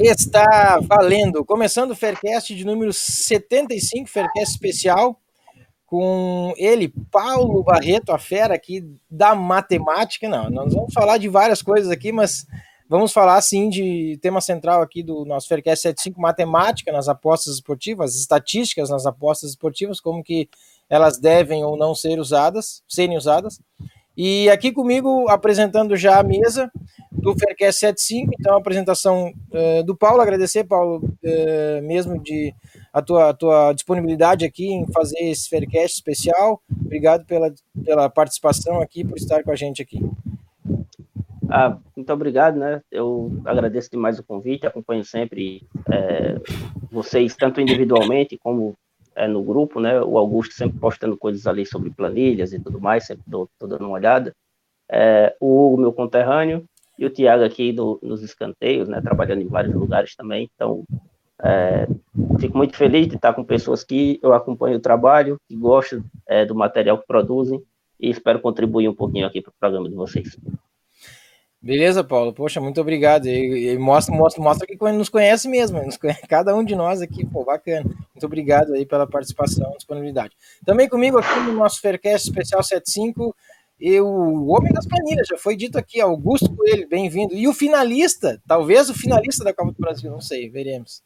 Está valendo. Começando o Faircast de número 75, Faircast especial, com ele, Paulo Barreto, a fera aqui da matemática. Não, nós vamos falar de várias coisas aqui, mas vamos falar sim de tema central aqui do nosso Faircast 75, matemática nas apostas esportivas, estatísticas nas apostas esportivas, como que elas devem ou não ser usadas, serem usadas. E aqui comigo, apresentando já a mesa do Faircast 75, então a apresentação uh, do Paulo, agradecer, Paulo, uh, mesmo de a tua, a tua disponibilidade aqui em fazer esse Faircast especial. Obrigado pela, pela participação aqui, por estar com a gente aqui. Ah, muito obrigado, né? Eu agradeço demais o convite, acompanho sempre é, vocês, tanto individualmente como é, no grupo, né? O Augusto sempre postando coisas ali sobre planilhas e tudo mais, sempre dou, tô dando uma olhada. É, o Hugo, meu conterrâneo, e o Tiago aqui no, nos escanteios, né? Trabalhando em vários lugares também. Então, é, fico muito feliz de estar com pessoas que eu acompanho o trabalho, que gostam é, do material que produzem e espero contribuir um pouquinho aqui para o programa de vocês. Beleza, Paulo. Poxa, muito obrigado. E, e mostra, mostra, mostra que nos conhece mesmo. Nos conhece, cada um de nós aqui, pô, bacana. Muito obrigado aí pela participação disponibilidade. Também comigo aqui no nosso Faircast Especial 75, e o homem das planilhas, já foi dito aqui, Augusto Coelho, bem-vindo. E o finalista, talvez o finalista da Copa do Brasil, não sei, veremos.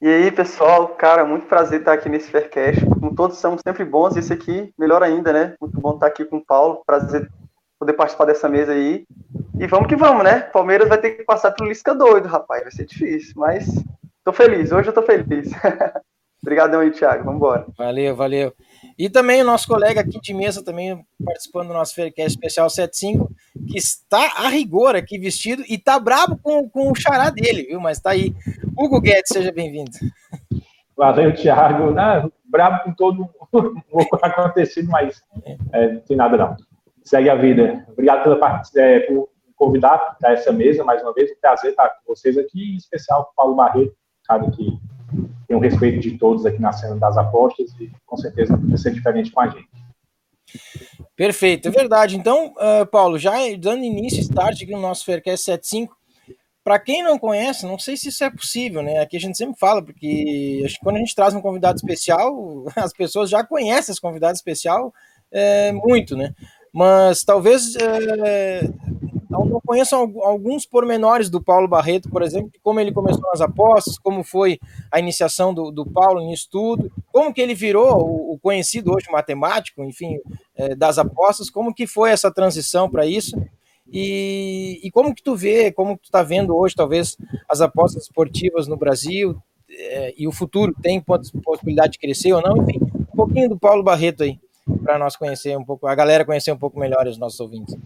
E aí, pessoal, cara, muito prazer estar aqui nesse Faircast. Como todos somos sempre bons, esse aqui, melhor ainda, né? Muito bom estar aqui com o Paulo, prazer poder participar dessa mesa aí. E vamos que vamos, né? Palmeiras vai ter que passar pelo Lisca doido, rapaz. Vai ser difícil, mas tô feliz. Hoje eu tô feliz. Obrigadão aí, Thiago. Vamos embora. Valeu, valeu. E também o nosso colega aqui de mesa, também participando do nosso Faircast Especial 75, que está a rigor aqui vestido e tá brabo com, com o xará dele, viu? Mas tá aí. Hugo Guedes, seja bem-vindo. Valeu, Thiago. Não, brabo com todo o acontecido, mas é, não tem nada não segue a vida. Obrigado pela, é, por convidar para essa mesa mais uma vez. Um prazer estar com vocês aqui, em especial com o Paulo Barreto, sabe que tem um respeito de todos aqui na cena das apostas e com certeza vai ser diferente com a gente. Perfeito, é verdade. Então, uh, Paulo, já dando início, start aqui no nosso Faircast 75, para quem não conhece, não sei se isso é possível, né? Aqui a gente sempre fala, porque quando a gente traz um convidado especial, as pessoas já conhecem esse convidado especial é, muito, né? Mas talvez é, não conheçam alguns pormenores do Paulo Barreto, por exemplo, como ele começou nas apostas, como foi a iniciação do, do Paulo nisso tudo, como que ele virou o, o conhecido hoje matemático, enfim, é, das apostas, como que foi essa transição para isso, e, e, como que tu vê, como que tu está vendo hoje, talvez, as apostas esportivas no Brasil, é, e o futuro tem possibilidade de crescer ou não, enfim, um pouquinho do Paulo Barreto aí para nós conhecer um pouco, a galera conhecer um pouco melhor os nossos ouvintes.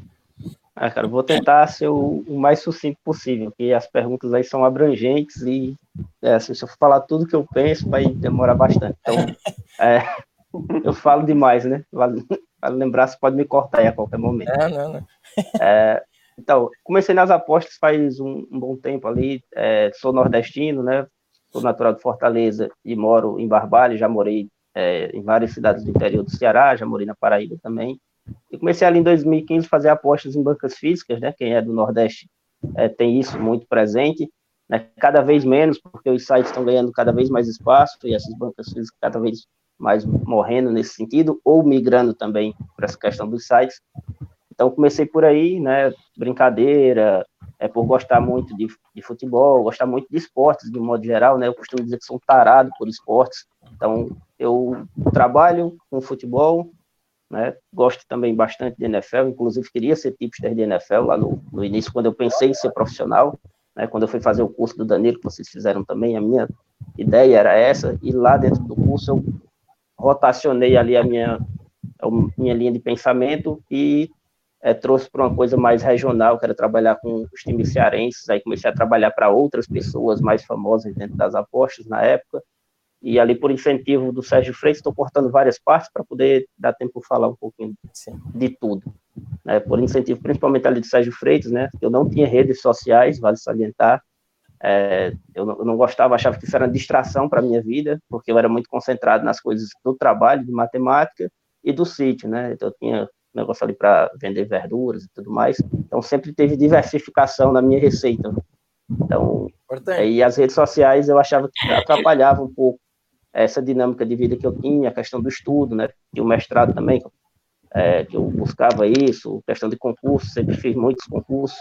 Ah, cara, vou tentar ser o, o, mais sucinto possível, porque as perguntas aí são abrangentes e é, assim, se eu falar tudo que eu penso, vai demorar bastante. Então, é, eu falo demais, né? Vale, vale, lembrar, você pode me cortar aí a qualquer momento. Não, não, não. É, então, comecei nas apostas faz um, um bom tempo ali, é, sou nordestino, né? Sou natural de Fortaleza e moro em Barbalho, já morei é, em várias cidades do interior do Ceará, já morei na Paraíba também. E comecei ali em 2015 a fazer apostas em bancas físicas, né? Quem é do Nordeste é, tem isso muito presente, né? Cada vez menos, porque os sites estão ganhando cada vez mais espaço e essas bancas físicas cada vez mais morrendo nesse sentido, ou migrando também para essa questão dos sites. Então comecei por aí, né? Brincadeira, é por gostar muito de, de futebol, gostar muito de esportes de um modo geral, né? Eu costumo dizer que sou tarado por esportes. Então eu trabalho com futebol, né? Gosto também bastante de NFL, inclusive queria ser tipster de NFL lá no, no início, quando eu pensei em ser profissional, né? Quando eu fui fazer o curso do Danilo, que vocês fizeram também, a minha ideia era essa, e lá dentro do curso eu rotacionei ali a minha, a minha linha de pensamento e é, trouxe para uma coisa mais regional, que era trabalhar com os times cearenses, aí comecei a trabalhar para outras pessoas mais famosas dentro das apostas na época, e ali por incentivo do Sérgio Freitas, estou cortando várias partes para poder dar tempo de falar um pouquinho de tudo. Né? Por incentivo principalmente ali do Sérgio Freitas, né? eu não tinha redes sociais, vale salientar, é, eu, não, eu, não, gostava, achava que isso era uma distração para a minha vida, porque eu era muito concentrado nas coisas do trabalho, de matemática e do sítio, né? Então, eu tinha negócio ali para vender verduras e tudo mais. Então, sempre teve diversificação na minha receita. Então, e as redes sociais eu achava que atrapalhavam um pouco essa dinâmica de vida que eu tinha, a questão do estudo, né? E o mestrado também, é, que eu buscava isso, questão de concurso, sempre fiz muitos concursos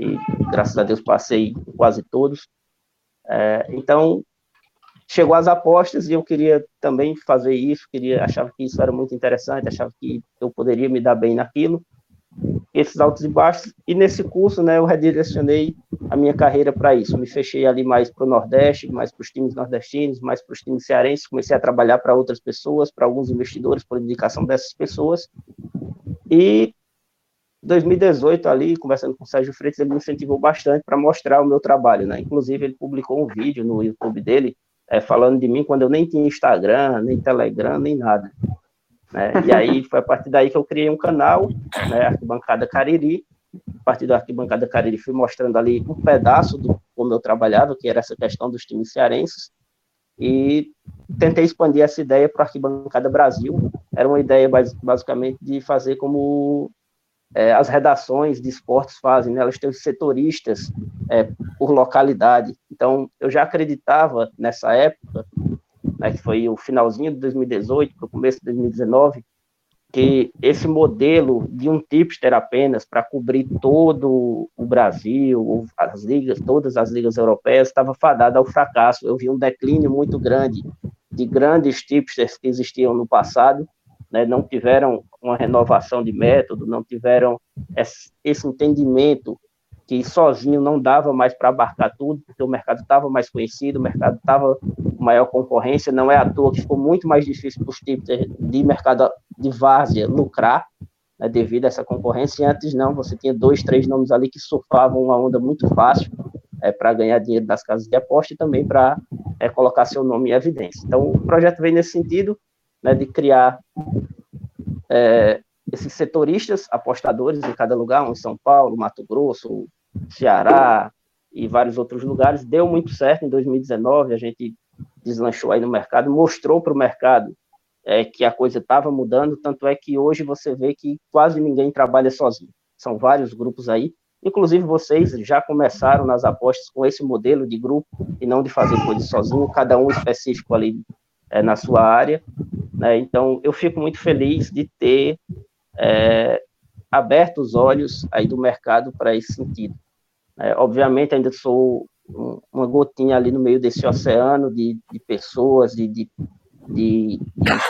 e graças a Deus passei quase todos. É, então, chegou as apostas e eu queria também fazer isso, queria achava que isso era muito interessante, achava que eu poderia me dar bem naquilo. Esses altos e baixos e nesse curso, né, eu redirecionei a minha carreira para isso. Me fechei ali mais para o Nordeste, mais para os times nordestinos, mais para os times cearenses. Comecei a trabalhar para outras pessoas, para alguns investidores, por indicação dessas pessoas. E 2018 ali, conversando com o Sérgio Freitas, ele me incentivou bastante para mostrar o meu trabalho, né? Inclusive ele publicou um vídeo no YouTube dele é, falando de mim quando eu nem tinha Instagram, nem Telegram, nem nada. Né? E aí foi a partir daí que eu criei um canal, né, Arquibancada Cariri. A partir da Arquibancada Cariri fui mostrando ali um pedaço do como eu trabalhava, que era essa questão dos times cearenses, e tentei expandir essa ideia para a Arquibancada Brasil. Era uma ideia basicamente de fazer como é, as redações de esportes fazem, né? elas têm setoristas é, por localidade. Então, eu já acreditava nessa época, né, que foi o finalzinho de 2018 para o começo de 2019, que esse modelo de um tipster apenas para cobrir todo o Brasil, as ligas, todas as ligas europeias, estava fadado ao fracasso. Eu vi um declínio muito grande de grandes tipsters que existiam no passado, né, não tiveram uma renovação de método, não tiveram esse, entendimento que sozinho não dava mais para abarcar tudo, porque o mercado estava mais conhecido, o mercado estava com maior concorrência, não é à toa que ficou muito mais difícil para os tipos de mercado de várzea lucrar, né, devido a essa concorrência, e antes não, você tinha dois, três nomes ali que surfavam uma onda muito fácil é, para ganhar dinheiro das casas de aposta e também para é, colocar seu nome em evidência. Então, o projeto vem nesse sentido, né, de criar é, esses setoristas apostadores em cada lugar, um em São Paulo, Mato Grosso, Ceará e vários outros lugares. Deu muito certo em 2019, a gente deslanchou aí no mercado, mostrou para o mercado é, que a coisa estava mudando, tanto é que hoje você vê que quase ninguém trabalha sozinho. São vários grupos aí, inclusive vocês já começaram nas apostas com esse modelo de grupo e não de fazer coisas sozinho, cada um específico ali é, na sua área. Né? Então, eu fico muito feliz de ter é, aberto os olhos aí do mercado para esse sentido. É, obviamente, ainda sou uma gotinha ali no meio desse oceano de, de pessoas, de, de, de,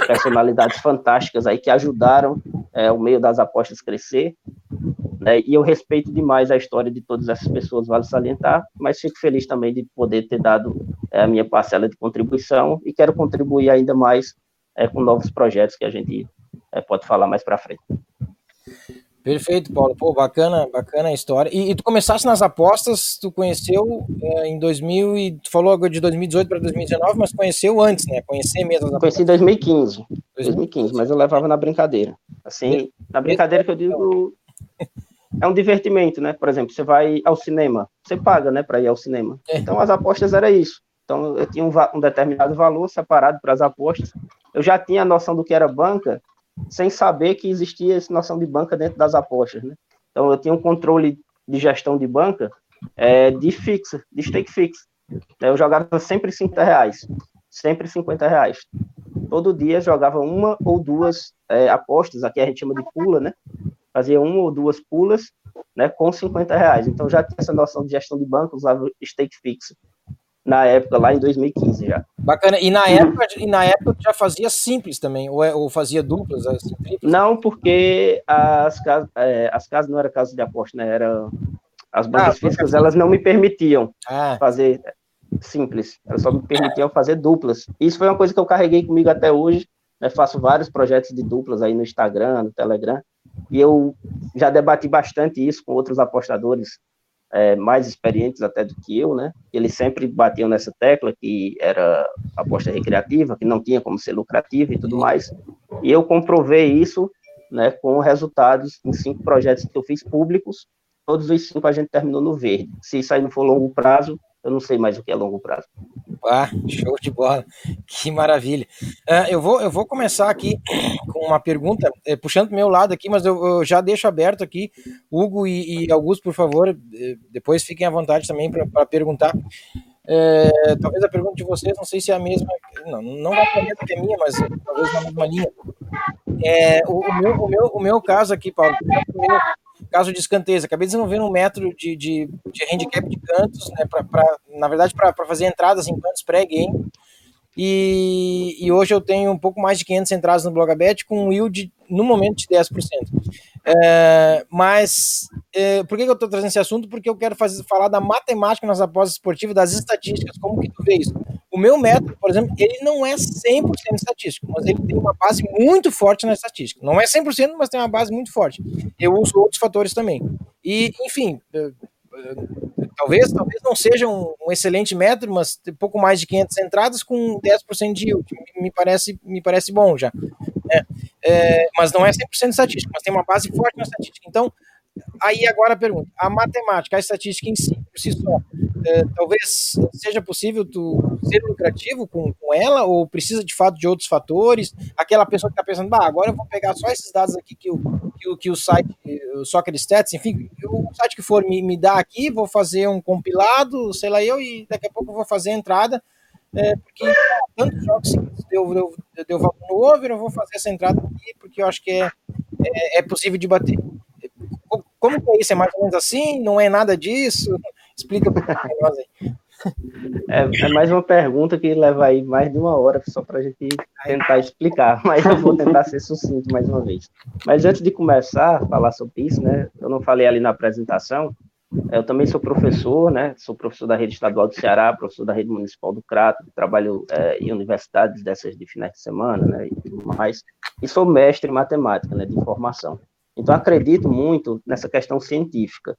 personalidades fantásticas aí que ajudaram é, o meio das apostas crescer. Né? E eu respeito demais a história de todas essas pessoas, vale salientar, mas fico feliz também de poder ter dado é, a minha parcela de contribuição e quero contribuir ainda mais é, com novos projetos que a gente é, pode falar mais para frente. Perfeito, Paulo. Pô, bacana, bacana a história. E, e tu começaste nas apostas, tu conheceu é, em 2000 e tu falou de 2018 para 2019, mas conheceu antes, né? Conhecer mesmo. As Conheci em 2015, 2015, mas eu levava na brincadeira. Assim, na brincadeira que eu digo, é um divertimento, né? Por exemplo, você vai ao cinema, você paga, né, para ir ao cinema. É. Então as apostas era isso. Então eu tinha um, um determinado valor separado para as apostas. Eu já tinha a noção do que era banca, sem saber que existia essa noção de banca dentro das apostas, né? Então eu tinha um controle de gestão de banca é, de fixa, de stake fix. Eu jogava sempre 50 reais, sempre 50 reais. Todo dia jogava uma ou duas é, apostas, aqui a gente chama de pula, né? Fazia uma ou duas pulas, né, com 50 reais. Então já tinha essa noção de gestão de banco, usava stake fix na época, lá em 2015 já. Bacana. E na época, e na época já fazia simples também, ou, é, ou fazia duplas? Assim, não, porque as casas, é, as casas não eram casas de aposta, né? Era, as bancas ah, físicas, elas não me permitiam ah. fazer simples, elas só me permitiam fazer duplas. Isso foi uma coisa que eu carreguei comigo até hoje, né? faço vários projetos de duplas aí no Instagram, no Telegram, e eu já debati bastante isso com outros apostadores é, mais experientes até do que eu, né? Eles sempre batiam nessa tecla que era aposta recreativa, que não tinha como ser lucrativa e tudo mais. E eu comprovei isso, né, com resultados em cinco projetos que eu fiz públicos. Todos os cinco a gente terminou no verde. Se isso aí não for longo prazo, eu não sei mais o que é longo prazo. Ah, show de bola, que maravilha. Uh, eu, vou, eu vou começar aqui com uma pergunta, é, puxando meu lado aqui, mas eu, eu, já deixo aberto aqui, Hugo e, e Augusto, por favor, eh, depois fiquem à vontade também para perguntar. É, talvez a pergunta de vocês, não sei se é a mesma, não, não vai ser que a minha, mas talvez na mesma linha. É, o, o, meu, o, meu, o meu caso aqui, Paulo, o meu, caso de escanteios. Acabei desenvolvendo um método de, de, de handicap de cantos, né, pra, pra na verdade, para fazer entradas em cantos pré-game. E, e, hoje eu tenho um pouco mais de 500 entradas no Blogabet com um yield no momento de 10%. É, mas é, por que, que eu estou trazendo esse assunto? Porque eu quero fazer, falar da matemática nas apostas esportivas, das estatísticas, como que tu vê isso? O meu método, por exemplo, ele não é 100% estatístico, mas ele tem uma base muito forte na estatística. Não é 100%, mas tem uma base muito forte. Eu uso outros fatores também. E, enfim, talvez, talvez não seja um, um, excelente método, mas pouco mais de 500 entradas com 10% de yield, me parece, me parece bom já. É, é, mas não é 100% estatística, mas tem uma base forte na estatística. Então, aí agora a pergunta: a matemática, a estatística em si, por si só, é, talvez seja possível tu ser lucrativo com, com ela, ou precisa de fato de outros fatores? Aquela pessoa que está pensando, bah, agora eu vou pegar só esses dados aqui que o, que o, que o site, o Soccer Stats, enfim, o site que for me, me dá aqui, vou fazer um compilado, sei lá eu, e daqui a pouco vou fazer a entrada. É, porque tantos jogos deu, deu, deu valor no over, eu vou fazer essa entrada aqui, porque eu acho que é, é, é possível de bater. Como que é isso? É mais ou menos assim? Não é nada disso? Explica para nós aí. É, é, mais uma pergunta que leva aí mais de uma hora só para a gente tentar explicar, mas eu vou tentar ser sucinto mais uma vez. Mas antes de começar a falar sobre isso, né, eu não falei ali na apresentação, eu também sou professor, né, sou professor da Rede Estadual do Ceará, professor da Rede Municipal do Crato, trabalho é, em universidades dessas de finais de semana, né, e tudo mais, e sou mestre em matemática, né, de formação. Então, acredito muito nessa questão científica.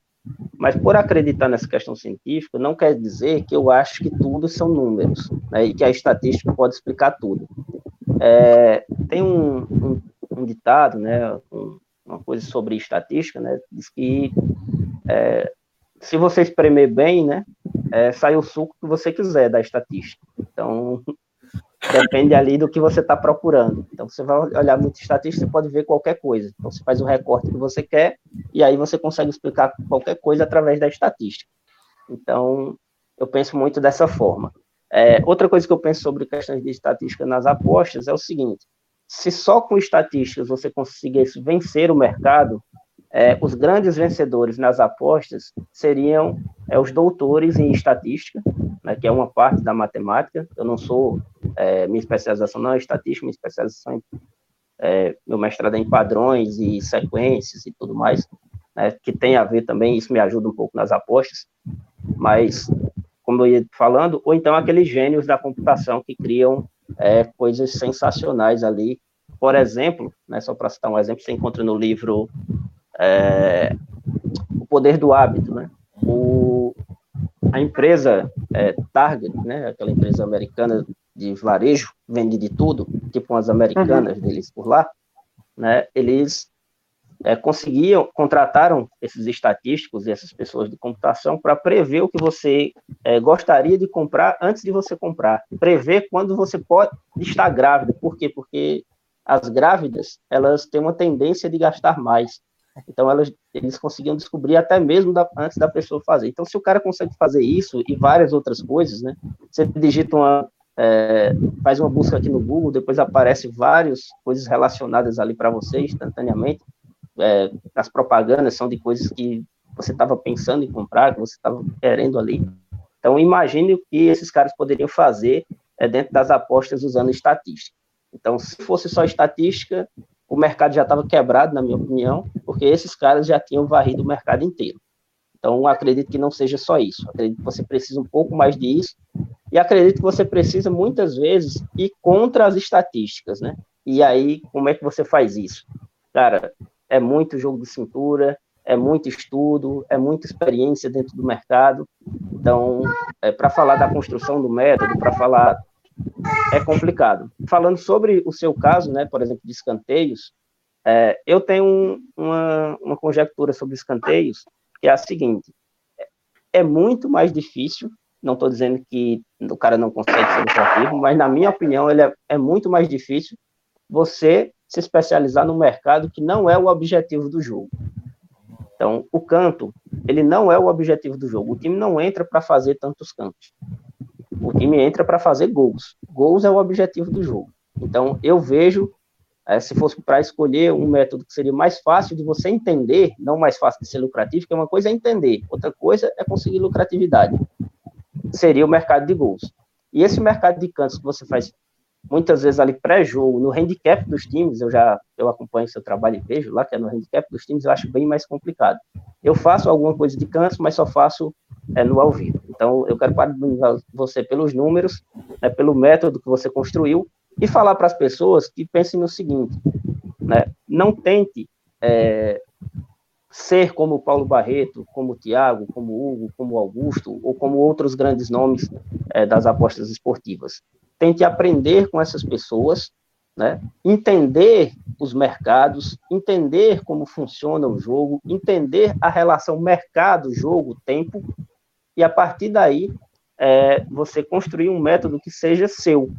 Mas por acreditar nessa questão científica, não quer dizer que eu acho que tudo são números, né, e que a estatística pode explicar tudo. É, tem um, um, um, ditado, né, um, uma coisa sobre estatística, né, diz que é, se você espremer bem, né, é, sai o suco que você quiser da estatística. Então, Depende ali do que você está procurando. Então, você vai olhar muito estatística, você pode ver qualquer coisa. Então, você faz o recorte que você quer e aí você consegue explicar qualquer coisa através da estatística. Então, eu penso muito dessa forma. É, outra coisa que eu penso sobre questões de estatística nas apostas é o seguinte: se só com estatísticas você conseguisse vencer o mercado, é, os grandes vencedores nas apostas seriam é, os doutores em estatística, né, que é uma parte da matemática. Eu não sou, é, minha especialização não é estatística, minha especialização é, meu mestrado é em padrões e sequências e tudo mais, né, que tem a ver também, isso me ajuda um pouco nas apostas, mas, como eu ia falando, ou então aqueles gênios da computação que criam é, coisas sensacionais ali. Por exemplo, né, só para citar um exemplo, você encontra no livro é, o poder do hábito, né? O, a empresa é, Target, né, aquela empresa americana de varejo, vende de tudo, tipo umas americanas uhum. deles por lá, né, eles é, conseguiam, contrataram esses estatísticos e essas pessoas de computação para prever o que você é, gostaria de comprar antes de você comprar, prever quando você pode estar grávida, por quê? Porque as grávidas, elas têm uma tendência de gastar mais, então, elas, eles conseguiam descobrir até mesmo da, antes da pessoa fazer. Então, se o cara consegue fazer isso e várias outras coisas, né? Você digita uma. É, faz uma busca aqui no Google, depois aparece várias coisas relacionadas ali para você instantaneamente. É, as propagandas são de coisas que você estava pensando em comprar, que você estava querendo ali. Então, imagine o que esses caras poderiam fazer é, dentro das apostas usando estatística. Então, se fosse só estatística, o mercado já estava quebrado, na minha opinião, porque esses caras já tinham varrido o mercado inteiro. Então, acredito que não seja só isso. Acredito que você precisa um pouco mais disso. E acredito que você precisa, muitas vezes, ir contra as estatísticas, né? E aí, como é que você faz isso? Cara, é muito jogo de cintura, é muito estudo, é muita experiência dentro do mercado. Então, é, para falar da construção do método, para falar é complicado. Falando sobre o seu caso, né, por exemplo, de escanteios, é, eu tenho um, uma, uma conjectura sobre escanteios, que é a seguinte: é muito mais difícil. Não estou dizendo que o cara não consegue ser lucrativo, mas na minha opinião, ele é, é muito mais difícil você se especializar no mercado que não é o objetivo do jogo. Então, o canto, ele não é o objetivo do jogo. O time não entra para fazer tantos cantos. O time entra para fazer gols. Gols é o objetivo do jogo. Então, eu vejo, é, se fosse para escolher um método que seria mais fácil de você entender, não mais fácil de ser lucrativo, que uma coisa é entender, outra coisa é conseguir lucratividade. Seria o mercado de gols. E esse mercado de cantos que você faz muitas vezes ali pré-jogo, no handicap dos times, eu já eu acompanho seu trabalho e vejo lá que é no handicap dos times, eu acho bem mais complicado. Eu faço alguma coisa de cantos, mas só faço é, no ao vivo. Então, eu quero parabenizar você pelos números, né, pelo método que você construiu e falar para as pessoas que pensem no seguinte, né, não tente é, ser como Paulo Barreto, como Tiago, como Hugo, como Augusto, ou como outros grandes nomes é, das apostas esportivas tente aprender com essas pessoas, né? entender os mercados, entender como funciona o jogo, entender a relação mercado-jogo-tempo, e a partir daí é, você construir um método que seja seu,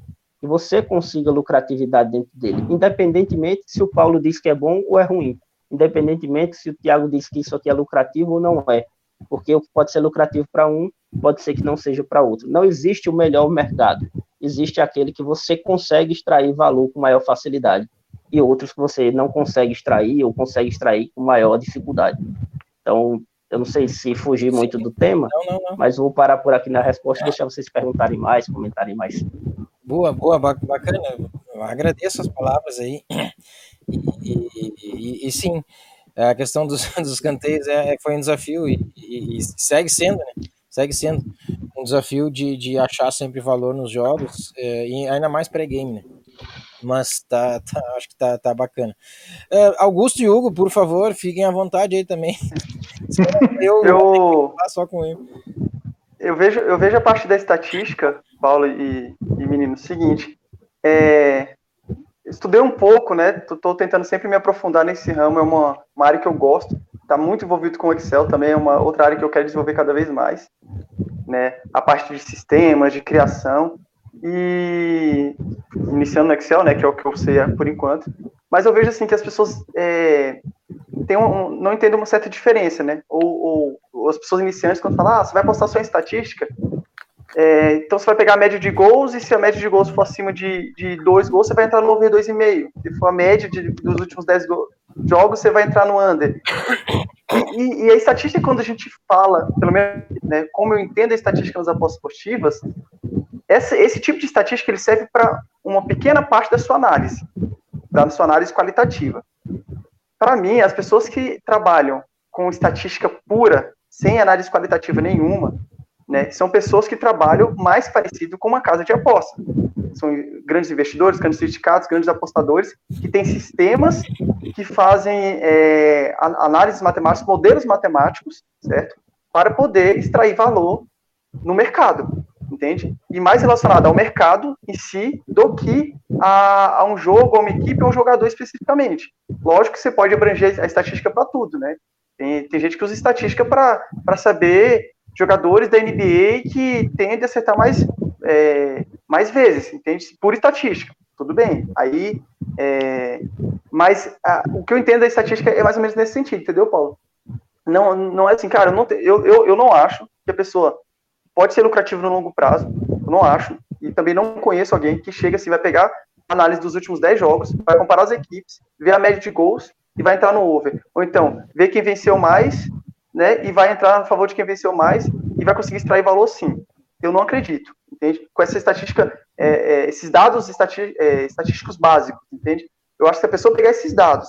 que você consiga lucratividade dentro dele, independentemente se o Paulo diz que é bom ou é ruim, independentemente se o Tiago diz que isso aqui é lucrativo ou não é, porque o que pode ser lucrativo para um pode ser que não seja para outro. Não existe o melhor mercado existe aquele que você consegue extrair valor com maior facilidade e outros que você não consegue extrair ou consegue extrair com maior dificuldade. Então, eu não sei se fugir muito do tema, não, não, não. mas vou parar por aqui na resposta e deixar vocês perguntarem mais, comentarem mais. Boa, boa, bacana. Eu agradeço as palavras aí. E, e, e, e sim, a questão dos, dos canteiros é, foi um desafio e, segue sendo, né? segue sendo um desafio de, de achar sempre valor nos jogos, é, e ainda mais pré-game, né? Mas tá, tá, acho que tá, tá bacana. É, Augusto e Hugo, por favor, fiquem à vontade aí também. eu, eu só com ele. Eu vejo, eu vejo a parte da estatística, Paulo e, e menino, seguinte. É, estudei um pouco, né? Tô, tentando sempre me aprofundar nesse ramo, é uma, uma área que eu gosto está muito envolvido com Excel também, é uma outra área que eu quero desenvolver cada vez mais, né? A parte de sistemas, de criação e iniciando no Excel, né? Que é o que eu sei por enquanto. Mas eu vejo assim que as pessoas é, têm um, não entendem uma certa diferença, né? Ou, ou, as pessoas iniciantes quando falam, ah, você vai postar só em estatística, é, então você vai pegar a média de gols e se a média de gols for acima de, de dois gols, você vai entrar no over 2,5. Se for a média de, dos últimos 10 gols, jogos, você vai entrar no under. E, e, a estatística, quando a gente fala, pelo menos, né, como eu entendo a estatística nas apostas esportivas, esse, esse tipo de estatística ele serve para uma pequena parte da sua análise, da sua análise qualitativa. Para mim, as pessoas que trabalham com estatística pura, sem análise qualitativa nenhuma, né, são pessoas que trabalham mais parecido com uma casa de aposta são grandes investidores, grandes sindicatos, grandes apostadores, que têm sistemas que fazem é, análises matemáticas, modelos matemáticos, certo? Para poder extrair valor no mercado, entende? E mais relacionado ao mercado em si do que a, a um jogo, a uma equipe ou um jogador especificamente. Lógico que você pode abranger a estatística para tudo, né? Tem, tem gente que usa estatística para saber jogadores da NBA que tendem a acertar mais é, mais vezes, entende? Por estatística, tudo bem. Aí, é, mas a, o que eu entendo da estatística é mais ou menos nesse sentido, entendeu, Paulo? Não, não é assim, cara, eu não, eu, eu, eu não acho que a pessoa pode ser lucrativa no longo prazo, eu não acho, e também não conheço alguém que chega assim, vai pegar análise dos últimos 10 jogos, vai comparar as equipes, ver a média de gols e vai entrar no over. Ou então, ver quem venceu mais, né, e vai entrar a favor de quem venceu mais e vai conseguir extrair valor sim. Eu não acredito entende? Com essa estatística, é, é, esses dados estati é, estatísticos básicos, entende? Eu acho que se a pessoa pegar esses dados,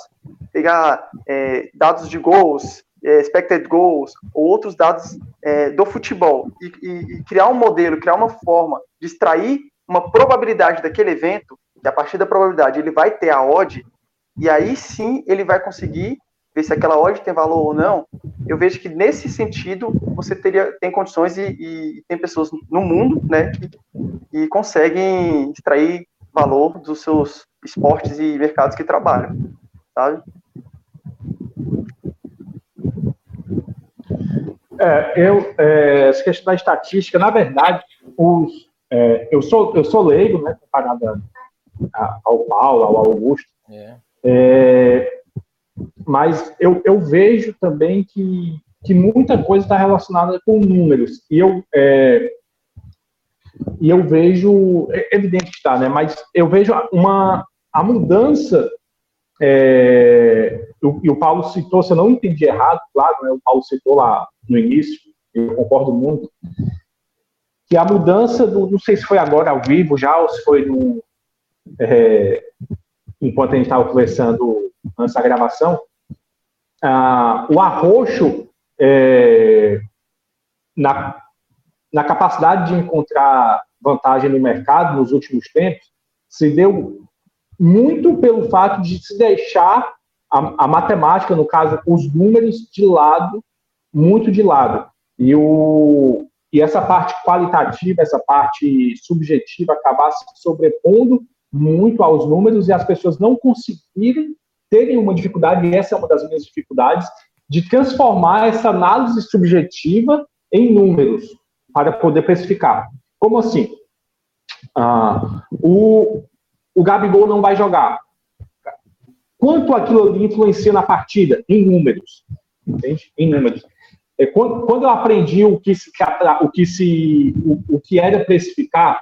pegar é, dados de gols, é, expected goals, ou outros dados é, do futebol, e, e, e, criar um modelo, criar uma forma de extrair uma probabilidade daquele evento, que a partir da probabilidade ele vai ter a odd, e aí sim ele vai conseguir ver se aquela odd tem valor ou não, eu vejo que nesse sentido você teria tem condições e, e tem pessoas no mundo, né, que, que conseguem extrair valor dos seus esportes e mercados que trabalham, sabe? É, eu, é, essa questão da estatística, na verdade, os, é, eu, sou, eu sou leigo, né, comparado ao Paulo, ao Augusto, é. é. mas eu, eu vejo também que, que muita coisa está relacionada com números, e eu, é, e eu vejo, é evidente que está, né, mas eu vejo uma, a mudança é, e o Paulo citou, se eu não entendi errado, claro, né, o Paulo citou lá no início, eu concordo muito, que a mudança do, não sei se foi agora ao vivo já, ou se foi no, é, enquanto a gente estava conversando antes da gravação, o arroxo é, na, na capacidade de encontrar vantagem no mercado nos últimos tempos se deu muito pelo fato de se deixar a, a matemática, no caso, os números de lado, muito de lado. E, o, e essa parte qualitativa, essa parte subjetiva acabar se sobrepondo muito aos números e as pessoas não conseguirem terem uma dificuldade, e essa é uma das minhas dificuldades, de transformar essa análise subjetiva em números para poder precificar. Como assim? Ah, o, o Gabigol não vai jogar. Quanto aquilo ali influencia na partida? Em números. Entende? Em números. É, quando, quando eu aprendi o que se, o que, se, o, o que era precificar,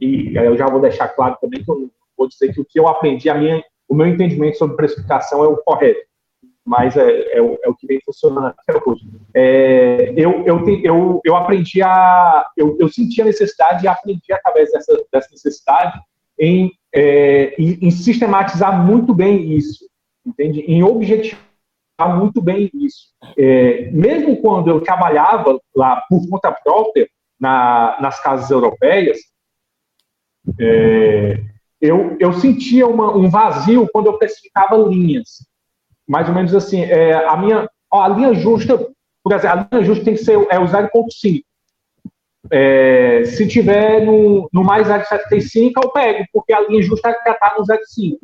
e eu já vou deixar claro também que eu vou dizer que o que eu aprendi, a minha, o meu entendimento sobre precificação é o correto, mas é, é, o, é o que vem funcionando até hoje. É, eu, eu, eu, eu aprendi a. Eu, eu senti a necessidade e aprendi através dessa, dessa necessidade em, é, em, em sistematizar muito bem isso, entende? Em objetivar muito bem isso. É, mesmo quando eu trabalhava lá por conta própria na, nas casas europeias, é, eu, eu sentia uma, um vazio quando eu especificava linhas. Mais ou menos assim, é, a minha a linha justa, por exemplo, a linha justa tem que ser é o 0.5. É, se tiver no, no mais 0,75, eu pego, porque a linha justa já está no 0,5.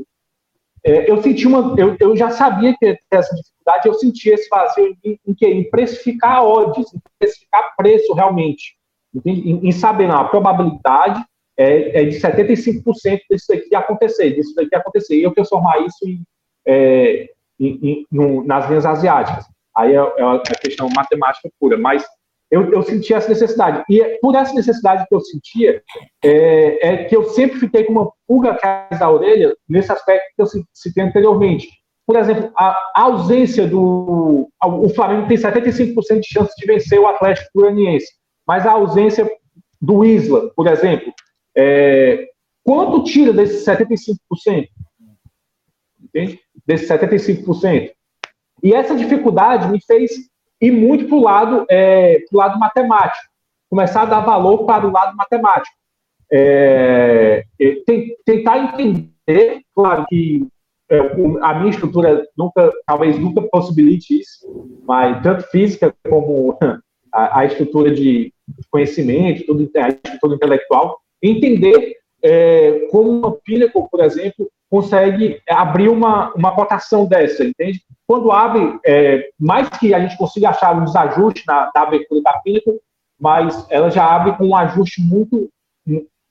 É, eu senti uma. Eu, eu já sabia que ter essa dificuldade, eu senti esse vazio em, em, em precificar odds, em precificar preço realmente. Em, em saber, não, a probabilidade é, é de 75% disso daqui acontecer, disso daqui acontecer. E eu transformar isso em, é, em, em, nas linhas asiáticas. Aí é, é a questão matemática pura. Mas eu, eu senti essa necessidade. E é por essa necessidade que eu sentia, é, é que eu sempre fiquei com uma pulga atrás da orelha nesse aspecto que eu citei anteriormente. Por exemplo, a, a ausência do. O Flamengo tem 75% de chance de vencer o Atlético Goianiense, mas a ausência do Isla, por exemplo, é, quanto tira desses 75%? Entende? Desses 75%. E essa dificuldade me fez e muito para o lado, é, lado matemático, começar a dar valor para o lado matemático. É, tentar entender, claro que é, a minha estrutura nunca, talvez nunca possibilite isso, mas tanto física como a, a estrutura de conhecimento, tudo, a estrutura intelectual, entender é, como uma Pinnacle, por exemplo, consegue abrir uma, uma cotação dessa, entende? Quando abre, é, mais que a gente consiga achar um desajuste na, na abertura da Pinnacle, mas ela já abre com um ajuste muito,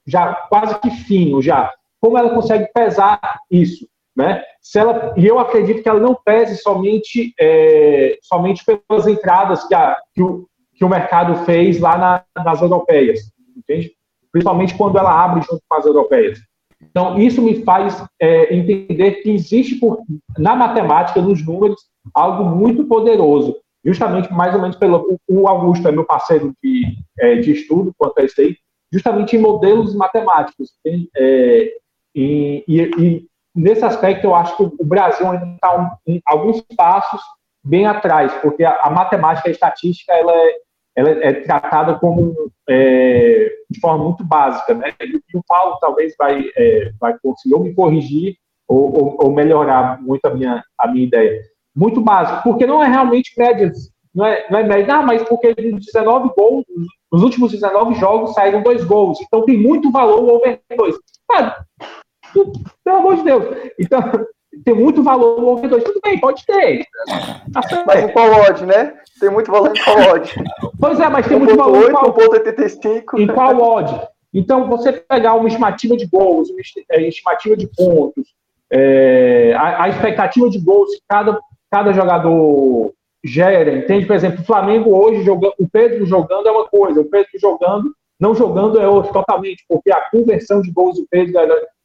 já quase que fino, já. Como ela consegue pesar isso, né? Se ela, e eu acredito que ela não pese somente, é, somente pelas entradas que, a, que, o, que o mercado fez lá na, nas europeias, entende? Principalmente quando ela abre junto com as europeias. Então, isso me faz é, entender que existe por, na matemática, nos números, algo muito poderoso. Justamente, mais ou menos, pelo. O Augusto é meu parceiro de, é, de estudo quanto a isso aí, justamente em modelos matemáticos. É, e, e, e, nesse aspecto, eu acho que o Brasil ainda está um, alguns passos bem atrás, porque a, a matemática a estatística ela é, ela é tratada como é, de forma muito básica, né? E o Paulo talvez vai, é, vai conseguir ou me corrigir ou, ou, ou, melhorar muito a minha, a minha ideia. muito básico, porque não é realmente médias. Não é, não é média, ah, mas porque nos 19 gols, nos últimos 19 jogos saíram dois gols, então tem muito valor o over 2. Ah, pelo amor de Deus. Então, tem muito valor no over 2. Tudo bem, pode ter. Tá mas em qual odd, né? Tem muito valor em qual odd? Pois é, mas tem muito valor 8, em qual... 1.85. Em qual odd? Então, você pegar uma estimativa de gols, uma é, estimativa de pontos, é, a, a, expectativa de gols que cada, cada jogador gera, entende? Por exemplo, o Flamengo hoje, jogando, o Pedro jogando é uma coisa, o Pedro jogando, não jogando é outra, totalmente, porque a conversão de gols do Pedro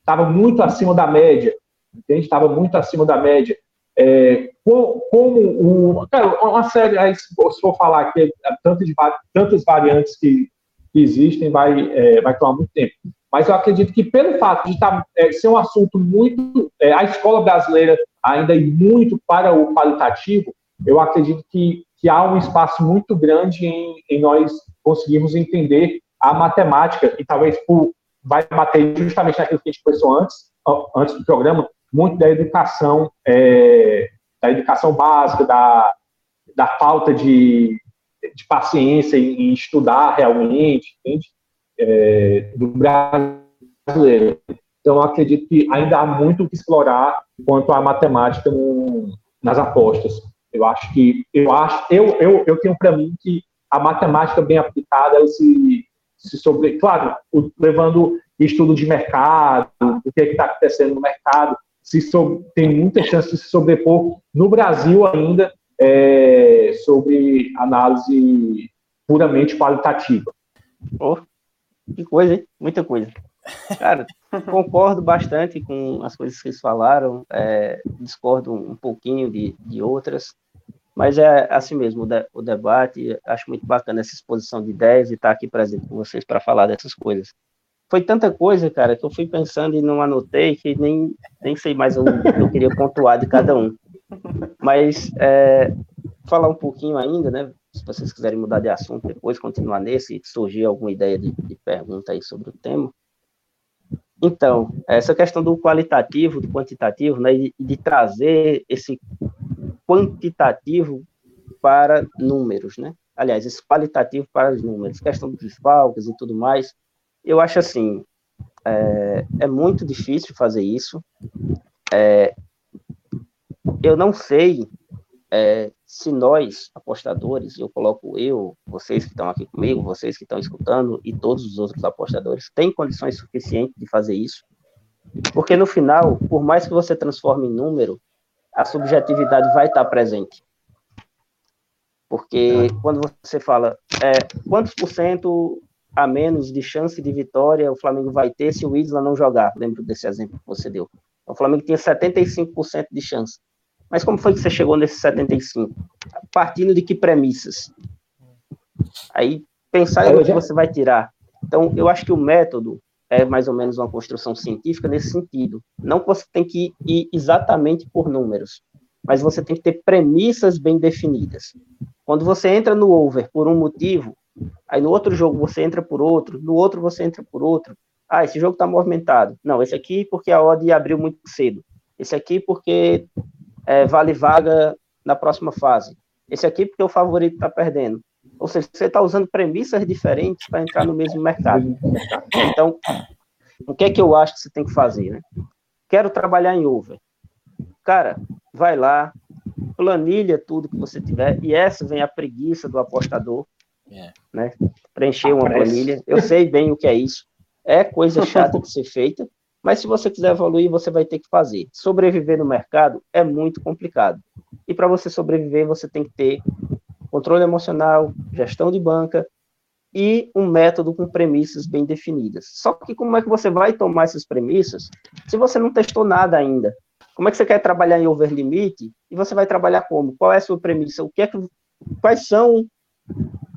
estava muito acima da média, entende? Estava muito acima da média. É, como. Cara, uma série, aí, se for falar aqui, tantas, tantas variantes que, que existem, vai, é, vai tomar muito tempo. Mas eu acredito que, pelo fato de tá, é, ser um assunto muito. É, a escola brasileira ainda ir muito para o qualitativo, eu acredito que, que há um espaço muito grande em, em nós conseguirmos entender a matemática, e talvez por, vai bater justamente naquilo que a gente conversou antes, antes do programa, muito da educação, é, da educação básica, da, da falta de, de paciência em, estudar realmente? É, do brasileiro. Então, eu acredito que ainda há muito o que explorar quanto à matemática no, nas apostas. Eu acho que eu acho eu eu, eu tenho para mim que a matemática bem aplicada ela se se sobre claro levando estudo de mercado o que é está acontecendo no mercado se tem muita chance de se sobrepor no Brasil ainda é, sobre análise puramente qualitativa. Oh, que coisa, hein? Muita coisa. Cara, concordo bastante com as coisas que vocês falaram, é, discordo um pouquinho de, de outras, mas é assim mesmo, o, de, o, debate, acho muito bacana essa exposição de ideias e estar aqui presente com vocês para falar dessas coisas. Foi tanta coisa, cara, que eu fui pensando e não anotei, que nem, nem sei mais o que eu queria pontuar de cada um. Mas é, falar um pouquinho ainda, né? Se vocês quiserem mudar de assunto depois, continuar nesse, surgir alguma ideia de, de pergunta aí sobre o tema. Então, essa questão do qualitativo, do quantitativo, né, de, de trazer esse quantitativo para números, né? Aliás, esse qualitativo para os números, questão dos falcos e tudo mais. Eu acho assim, é, é muito difícil fazer isso. É, eu não sei é, se nós, apostadores, eu coloco eu, vocês que estão aqui comigo, vocês que estão escutando e todos os outros apostadores, têm condições suficientes de fazer isso. Porque no final, por mais que você transforme em número, a subjetividade vai estar presente. Porque quando você fala é, quantos por cento a menos de chance de vitória o Flamengo vai ter se o Isla não jogar, lembro desse exemplo que você deu. O Flamengo tinha 75% de chance. Mas como foi que você chegou nesse 75? Partindo de que premissas? Aí pensar em onde você vai tirar. Então, eu acho que o método é mais ou menos uma construção científica nesse sentido. Não que você tem que ir exatamente por números, mas você tem que ter premissas bem definidas. Quando você entra no over por um motivo, aí no outro jogo você entra por outro, no outro você entra por outro. Ah, esse jogo está movimentado. Não, esse aqui porque a odd abriu muito cedo. Esse aqui porque é, vale vaga na próxima fase. Esse aqui porque o favorito está perdendo. Ou seja, você está usando premissas diferentes para entrar no mesmo mercado. Então, o que é que eu acho que você tem que fazer? Né? Quero trabalhar em over. Cara, vai lá, planilha tudo que você tiver, e essa vem a preguiça do apostador, é. né? Preencher uma planilha. Eu sei bem o que é isso. É coisa chata de ser feita, mas se você quiser evoluir, você vai ter que fazer. Sobreviver no mercado é muito complicado. E para você sobreviver, você tem que ter controle emocional, gestão de banca e um método com premissas bem definidas. Só que como é que você vai tomar essas premissas se você não testou nada ainda? Como é que você quer trabalhar em over limit e você vai trabalhar como? Qual é a sua premissa? O que é que, quais são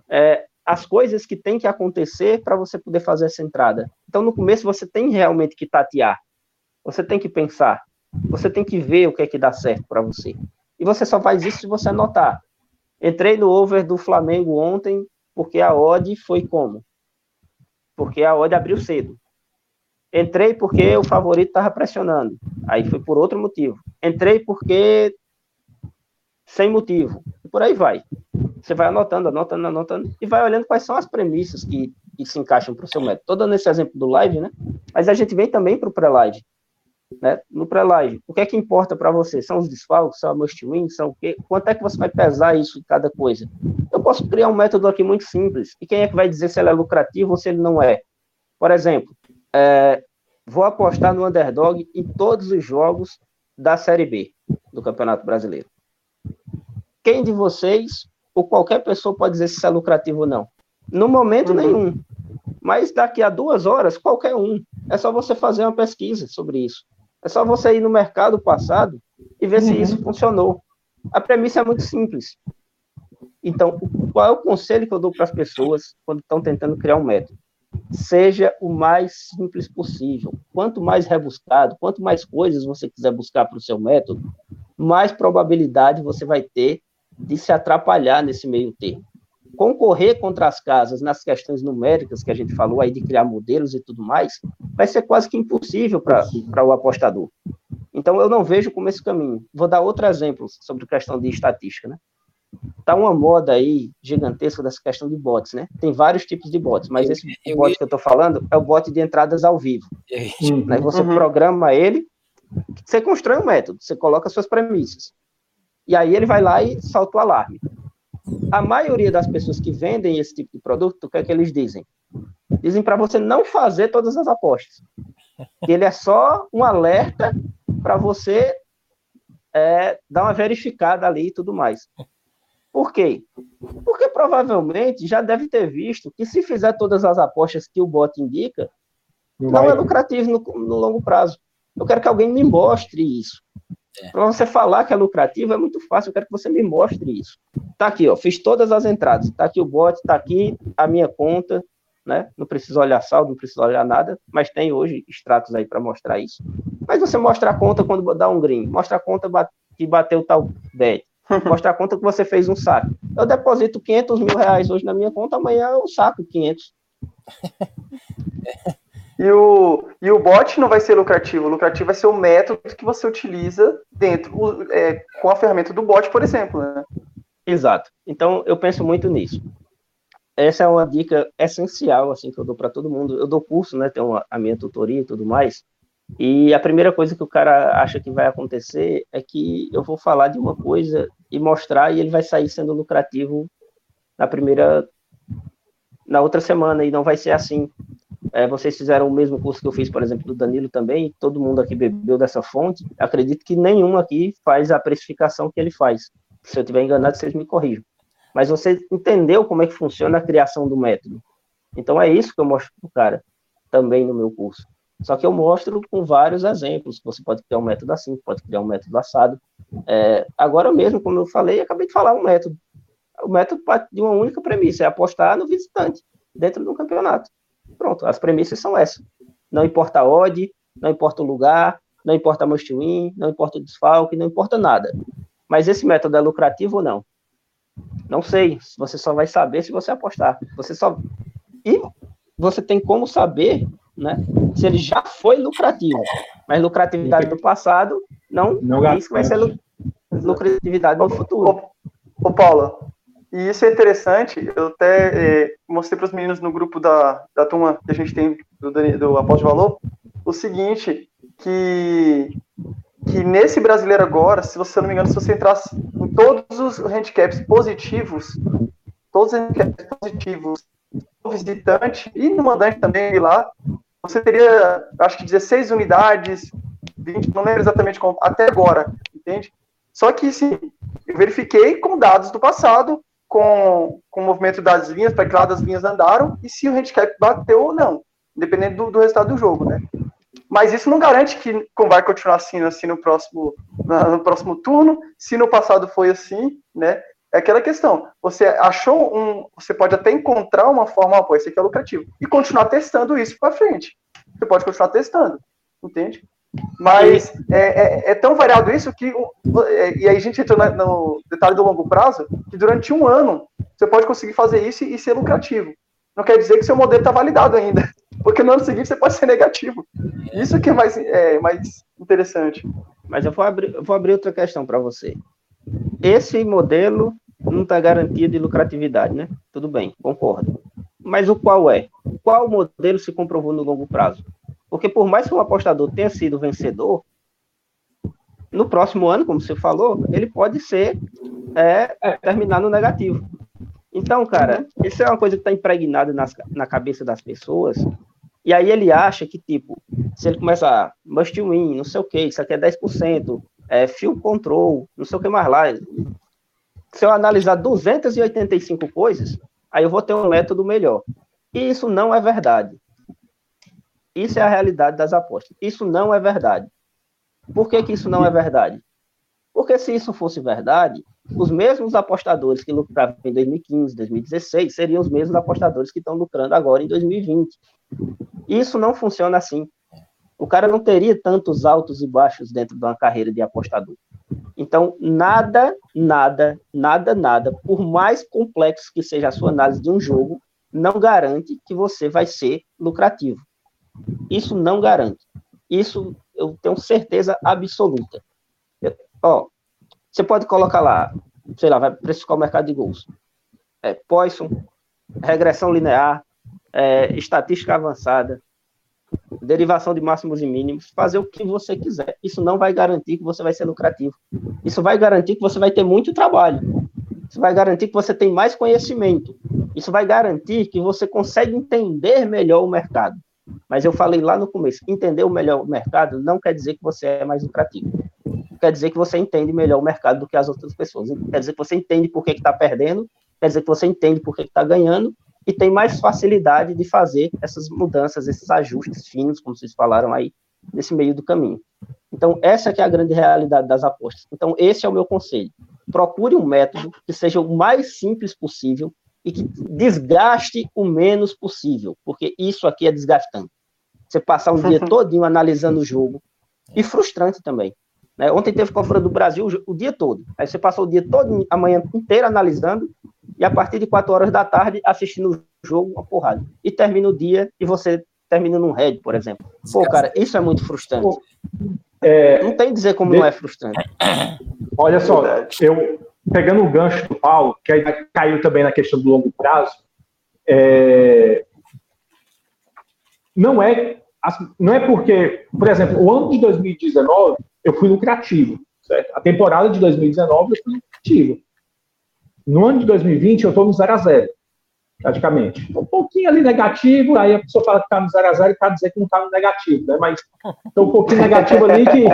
é, as coisas que tem que acontecer para você poder fazer essa entrada. Então, no começo, você tem realmente que tatear, você tem que pensar, você tem que ver o que é que dá certo para você. E você só faz isso se você anotar. Entrei no over do Flamengo ontem porque a odd foi como? Porque a odd abriu cedo. Entrei porque o favorito estava pressionando. Aí foi por outro motivo. Entrei porque sem motivo. Por aí vai. Você vai anotando, anotando, anotando, e vai olhando quais são as premissas que, que se encaixam para o seu método. Estou dando esse exemplo do live, né? Mas a gente vem também para o pré-live. Né? No pré-live, o que é que importa para você? São os desfalques, são a must win, são o quê? Quanto é que você vai pesar isso em cada coisa? Eu posso criar um método aqui muito simples. E quem é que vai dizer se ele é lucrativo ou se ele não é? Por exemplo, é, vou apostar no underdog em todos os jogos da Série B do Campeonato Brasileiro. Quem de vocês, ou qualquer pessoa, pode dizer se isso é lucrativo ou não? No momento uhum. nenhum. Mas daqui a duas horas, qualquer um. É só você fazer uma pesquisa sobre isso. É só você ir no mercado passado e ver uhum. se isso funcionou. A premissa é muito simples. Então, qual é o conselho que eu dou para as pessoas quando estão tentando criar um método? seja o mais simples possível. Quanto mais rebuscado, quanto mais coisas você quiser buscar para o seu método, mais probabilidade você vai ter de se atrapalhar nesse meio termo. Concorrer contra as casas nas questões numéricas que a gente falou aí de criar modelos e tudo mais, vai ser quase que impossível para o apostador. Então eu não vejo como esse caminho. Vou dar outro exemplo sobre questão de estatística, né? tá uma moda aí gigantesca dessa questão de bots, né? Tem vários tipos de bots, mas esse eu, bot que eu tô falando é o bot de entradas ao vivo. Uhum. Né? Você uhum. programa ele, você constrói um método, você coloca suas premissas. E aí ele vai lá e salta o alarme. A maioria das pessoas que vendem esse tipo de produto, o que é que eles dizem? Dizem para você não fazer todas as apostas. Ele é só um alerta para você é, dar uma verificada ali e tudo mais. Por quê? Porque provavelmente já deve ter visto que se fizer todas as apostas que o bot indica, não, não é lucrativo no, no, longo prazo. Eu quero que alguém me mostre isso. É. Para você falar que é lucrativo é muito fácil, eu quero que você me mostre isso. Tá aqui, ó, fiz todas as entradas. Tá aqui o bot, tá aqui a minha conta, né? Não preciso olhar saldo, não preciso olhar nada, mas tem hoje extratos aí para mostrar isso. Mas você mostra a conta quando dá um green, mostra a conta que bateu tal bet, mostrar a conta que você fez um saque. Eu deposito 500 mil reais hoje na minha conta, amanhã eu saco 500. E o, e o bot não vai ser lucrativo. O lucrativo vai ser o método que você utiliza dentro, é, com a ferramenta do bot, por exemplo. Né? Exato. Então, eu penso muito nisso. Essa é uma dica essencial, assim, que eu dou para todo mundo. Eu dou curso, né? Tenho a minha tutoria e tudo mais. E a primeira coisa que o cara acha que vai acontecer é que eu vou falar de uma coisa e mostrar e ele vai sair sendo lucrativo na primeira, na outra semana e não vai ser assim. É, vocês fizeram o mesmo curso que eu fiz, por exemplo, do Danilo também, todo mundo aqui bebeu dessa fonte. Acredito que nenhum aqui faz a precificação que ele faz. Se eu estiver enganado, vocês me corrijam. Mas você entendeu como é que funciona a criação do método. Então é isso que eu mostro para o cara também no meu curso. Só que eu mostro com vários exemplos. Você pode criar um método assim, pode criar um método assado. É, agora mesmo, como eu falei, acabei de falar um método. O método parte de uma única premissa, é apostar no visitante, dentro do campeonato. Pronto, as premissas são essas. Não importa a odd, não importa o lugar, não importa a must win, não importa o desfalque, não importa nada. Mas esse método é lucrativo ou não? Não sei. Você só vai saber se você apostar. Você só. E você tem como saber né? Se ele já foi lucrativo, mas lucratividade do passado não, não diz que vai ser lucratividade no futuro. Ô, ô, Paulo, e isso é interessante, eu até é, mostrei para os meninos no grupo da, da turma que a gente tem do, do Após de Valor, o seguinte, que, que nesse brasileiro agora, se você não me engano, se você entrasse em todos os handicaps positivos, todos os handicaps positivos, visitante e no mandante também lá, você teria, acho que 16 unidades, 20, não lembro exatamente como, até agora, entende? Só que, sim, eu verifiquei com dados do passado, com, com o movimento das linhas, para que lado as linhas andaram, e se o handicap bateu ou não, dependendo do, do resultado do jogo, né? Mas isso não garante que vai continuar assim, assim no próximo, no próximo turno, se no passado foi assim, né? É aquela questão. Você achou um. Você pode até encontrar uma forma, pô, esse aqui é lucrativo. E continuar testando isso para frente. Você pode continuar testando. Entende? Mas é, é, é, tão variado isso que. É, e aí a gente entra no detalhe do longo prazo, que durante um ano você pode conseguir fazer isso e ser lucrativo. Não quer dizer que seu modelo está validado ainda. Porque no ano seguinte você pode ser negativo. Isso que é mais, é, mais interessante. Mas eu vou abrir, eu vou abrir outra questão para você esse modelo não está garantia de lucratividade, né? Tudo bem, concordo. Mas o qual é? Qual modelo se comprovou no longo prazo? Porque por mais que um apostador tenha sido vencedor, no próximo ano, como você falou, ele pode ser é, terminar no negativo. Então, cara, isso é uma coisa que está impregnada nas, na cabeça das pessoas. E aí ele acha que, tipo, se ele começa a must win, não sei o que, isso aqui é 10%, é field control, não sei o que mais lá. Se eu analisar 285 coisas, aí eu vou ter um método melhor. E isso não é verdade. Isso é a realidade das apostas. Isso não é verdade. Por que, que isso não é verdade? Porque se isso fosse verdade, os mesmos apostadores que lucravam em 2015, 2016, seriam os mesmos apostadores que estão lucrando agora em 2020. Isso não funciona assim. O cara não teria tantos altos e baixos dentro de uma carreira de apostador. Então, nada, nada, nada, nada, por mais complexo que seja a sua análise de um jogo, não garante que você vai ser lucrativo. Isso não garante. Isso eu tenho certeza absoluta. Ó, você pode colocar lá, sei lá, vai precificar o mercado de gols. É, Poisson, regressão linear, é, estatística avançada, derivação de máximos e mínimos, fazer o que você quiser. Isso não vai garantir que você vai ser lucrativo. Isso vai garantir que você vai ter muito trabalho. Isso vai garantir que você tem mais conhecimento. Isso vai garantir que você consegue entender melhor o mercado. Mas eu falei lá no começo, entender o melhor o mercado não quer dizer que você é mais lucrativo quer dizer que você entende melhor o mercado do que as outras pessoas. Quer dizer que você entende por que está perdendo, quer dizer que você entende por que está ganhando e tem mais facilidade de fazer essas mudanças, esses ajustes finos, como vocês falaram aí, nesse meio do caminho. Então, essa é a grande realidade das apostas. Então, esse é o meu conselho. Procure um método que seja o mais simples possível e que desgaste o menos possível, porque isso aqui é desgastante. Você passar um dia todinho analisando o jogo e frustrante também. Né? Ontem teve Copa do Brasil o, dia todo. Aí você passou o dia todo, a manhã inteira analisando, e a partir de 4 horas da tarde assistindo o jogo, uma porrada. E termina o dia e você termina num red, por exemplo. Pô, cara, isso é muito frustrante. É, não tem dizer como de... não é frustrante. Olha só, eu pegando o gancho do Paulo, que caiu também na questão do longo prazo, é... não é não é porque, por exemplo, o ano de 2019 eu fui lucrativo. Certo? A temporada de 2019 eu fui lucrativo. No ano de 2020 eu estou no 0 a 0 praticamente. Um pouquinho ali negativo, aí a pessoa fala que está no 0 a 0 para dizer que não está no negativo, né? Mas estou um pouquinho negativo ali que,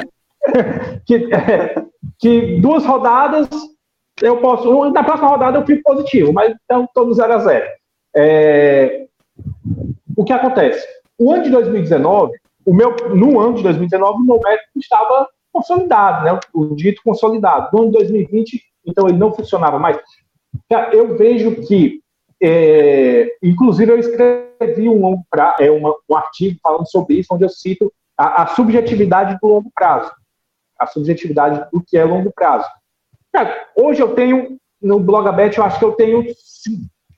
que, é, que, duas rodadas eu posso. Na próxima rodada eu fico positivo, mas então estou no 0 a 0 é, O que acontece? O ano de 2019, o meu, no ano de 2019, o meu método estava consolidado, né? O dito consolidado. No ano de 2020, então ele não funcionava mais. Eu vejo que, é, inclusive, eu escrevi um, longo pra, é, uma, um artigo falando sobre isso, onde eu cito a, a, subjetividade do longo prazo, a subjetividade do que é longo prazo. Cara, hoje eu tenho, no Blogabet, eu acho que eu tenho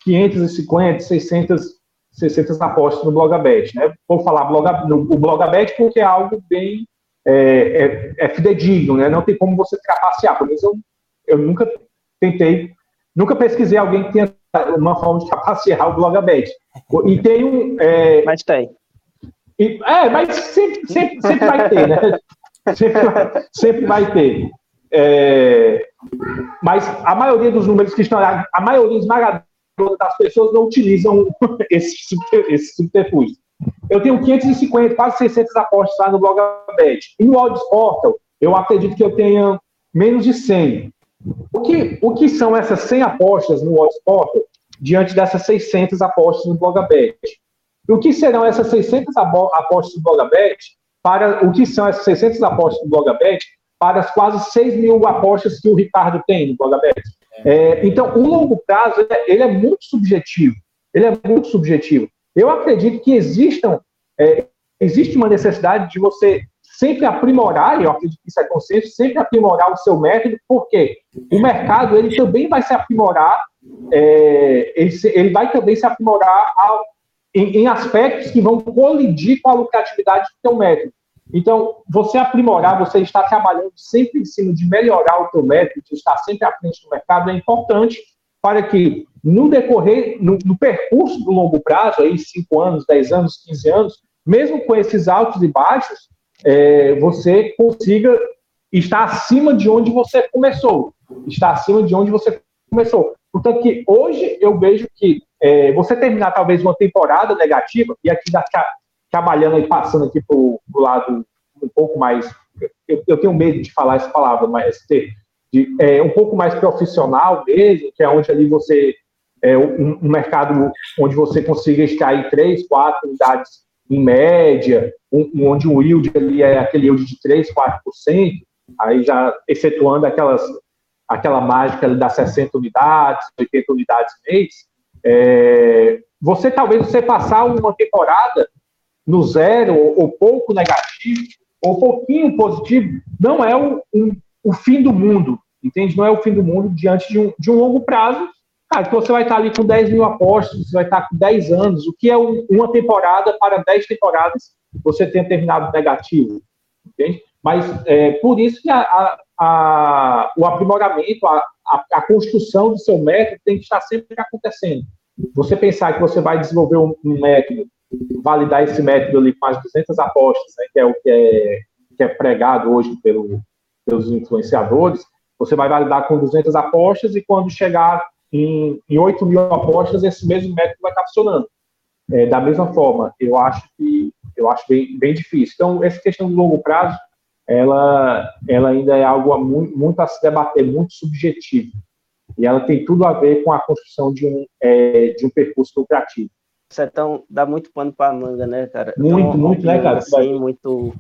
550, 600, 600 apostas no Blogabet, né? Vou falar blog, no, o Blogabet porque é algo bem é, é, é fidedigno, né? Não tem como você trapacear. Por isso, eu, eu nunca tentei, nunca pesquisei alguém que tenha uma forma de trapacear o Blogabet. E tem um... É, mas tem. E, é, mas sempre, sempre, sempre vai ter, né? Sempre, sempre vai ter. É, mas a maioria dos números que estão lá, a maioria esmagadora das pessoas não utilizam esse, esse subterfúgio. Eu tenho 550, quase 600 apostas lá no Blogabet. E no Odds Portal, eu acredito que eu tenha menos de 100. O que, o que são essas 100 apostas no Odds Portal diante dessas 600 apostas no Blogabet? O que serão essas 600 apostas no Blogabet para o que são essas 600 apostas no Blogabet para as quase 6 mil apostas que o Ricardo tem no Blogabet? É, então, o longo prazo ele é muito subjetivo. Ele é muito subjetivo. Eu acredito que existam, é, existe uma necessidade de você sempre aprimorar, eu acredito que isso é consenso, sempre aprimorar o seu método, porque o mercado ele também vai se aprimorar, é, ele, se, ele, vai também se aprimorar ao, em, em, aspectos que vão colidir com a lucratividade do seu método. Então, você aprimorar, você estar trabalhando sempre em cima de melhorar o teu método, estar sempre à frente do mercado é importante para que no decorrer, no, no percurso do longo prazo, aí 5 anos, 10 anos, 15 anos, mesmo com esses altos e baixos, é, você consiga estar acima de onde você começou, estar acima de onde você começou. Portanto, que hoje eu vejo que é, você terminar talvez uma temporada negativa, e aqui da, trabalhando e passando aqui para o lado um pouco mais. Eu, eu, tenho medo de falar essa palavra, mas de, é, um pouco mais profissional mesmo, que é onde ali você. É um, um mercado onde você consiga extrair três, quatro unidades em média, um, onde o yield ali é aquele yield de 3, 4%, aí já excetuando aquelas, aquela mágica ali das 60 unidades, 80 unidades mês, é, você talvez você passar uma temporada no zero ou, pouco negativo ou pouquinho positivo não é o, um, o fim do mundo, entende? Não é o fim do mundo diante de um, de um longo prazo. Cara, que você vai estar ali com 10 mil apostas, você vai estar com 10 anos, o que é um, uma temporada para 10 temporadas você tenha terminado negativo, entende? Mas é, por isso que a, a, a, o aprimoramento, a, a, construção do seu método tem que estar sempre acontecendo. Você pensar que você vai desenvolver um, um método validar esse método ali com as 200 apostas, né, que é o que é, que é pregado hoje pelo, pelos influenciadores, você vai validar com 200 apostas e quando chegar em, em 8 mil apostas, esse mesmo método vai estar funcionando. É, da mesma forma, eu acho que eu acho bem, bem difícil. Então, essa questão do longo prazo, ela, ela ainda é algo muito, muito a se debater, muito subjetivo. E ela tem tudo a ver com a construção de um, é, de um percurso lucrativo sertão dá muito pano para manga, né, cara? Muito, então, muito, né, cara? Assim, muito,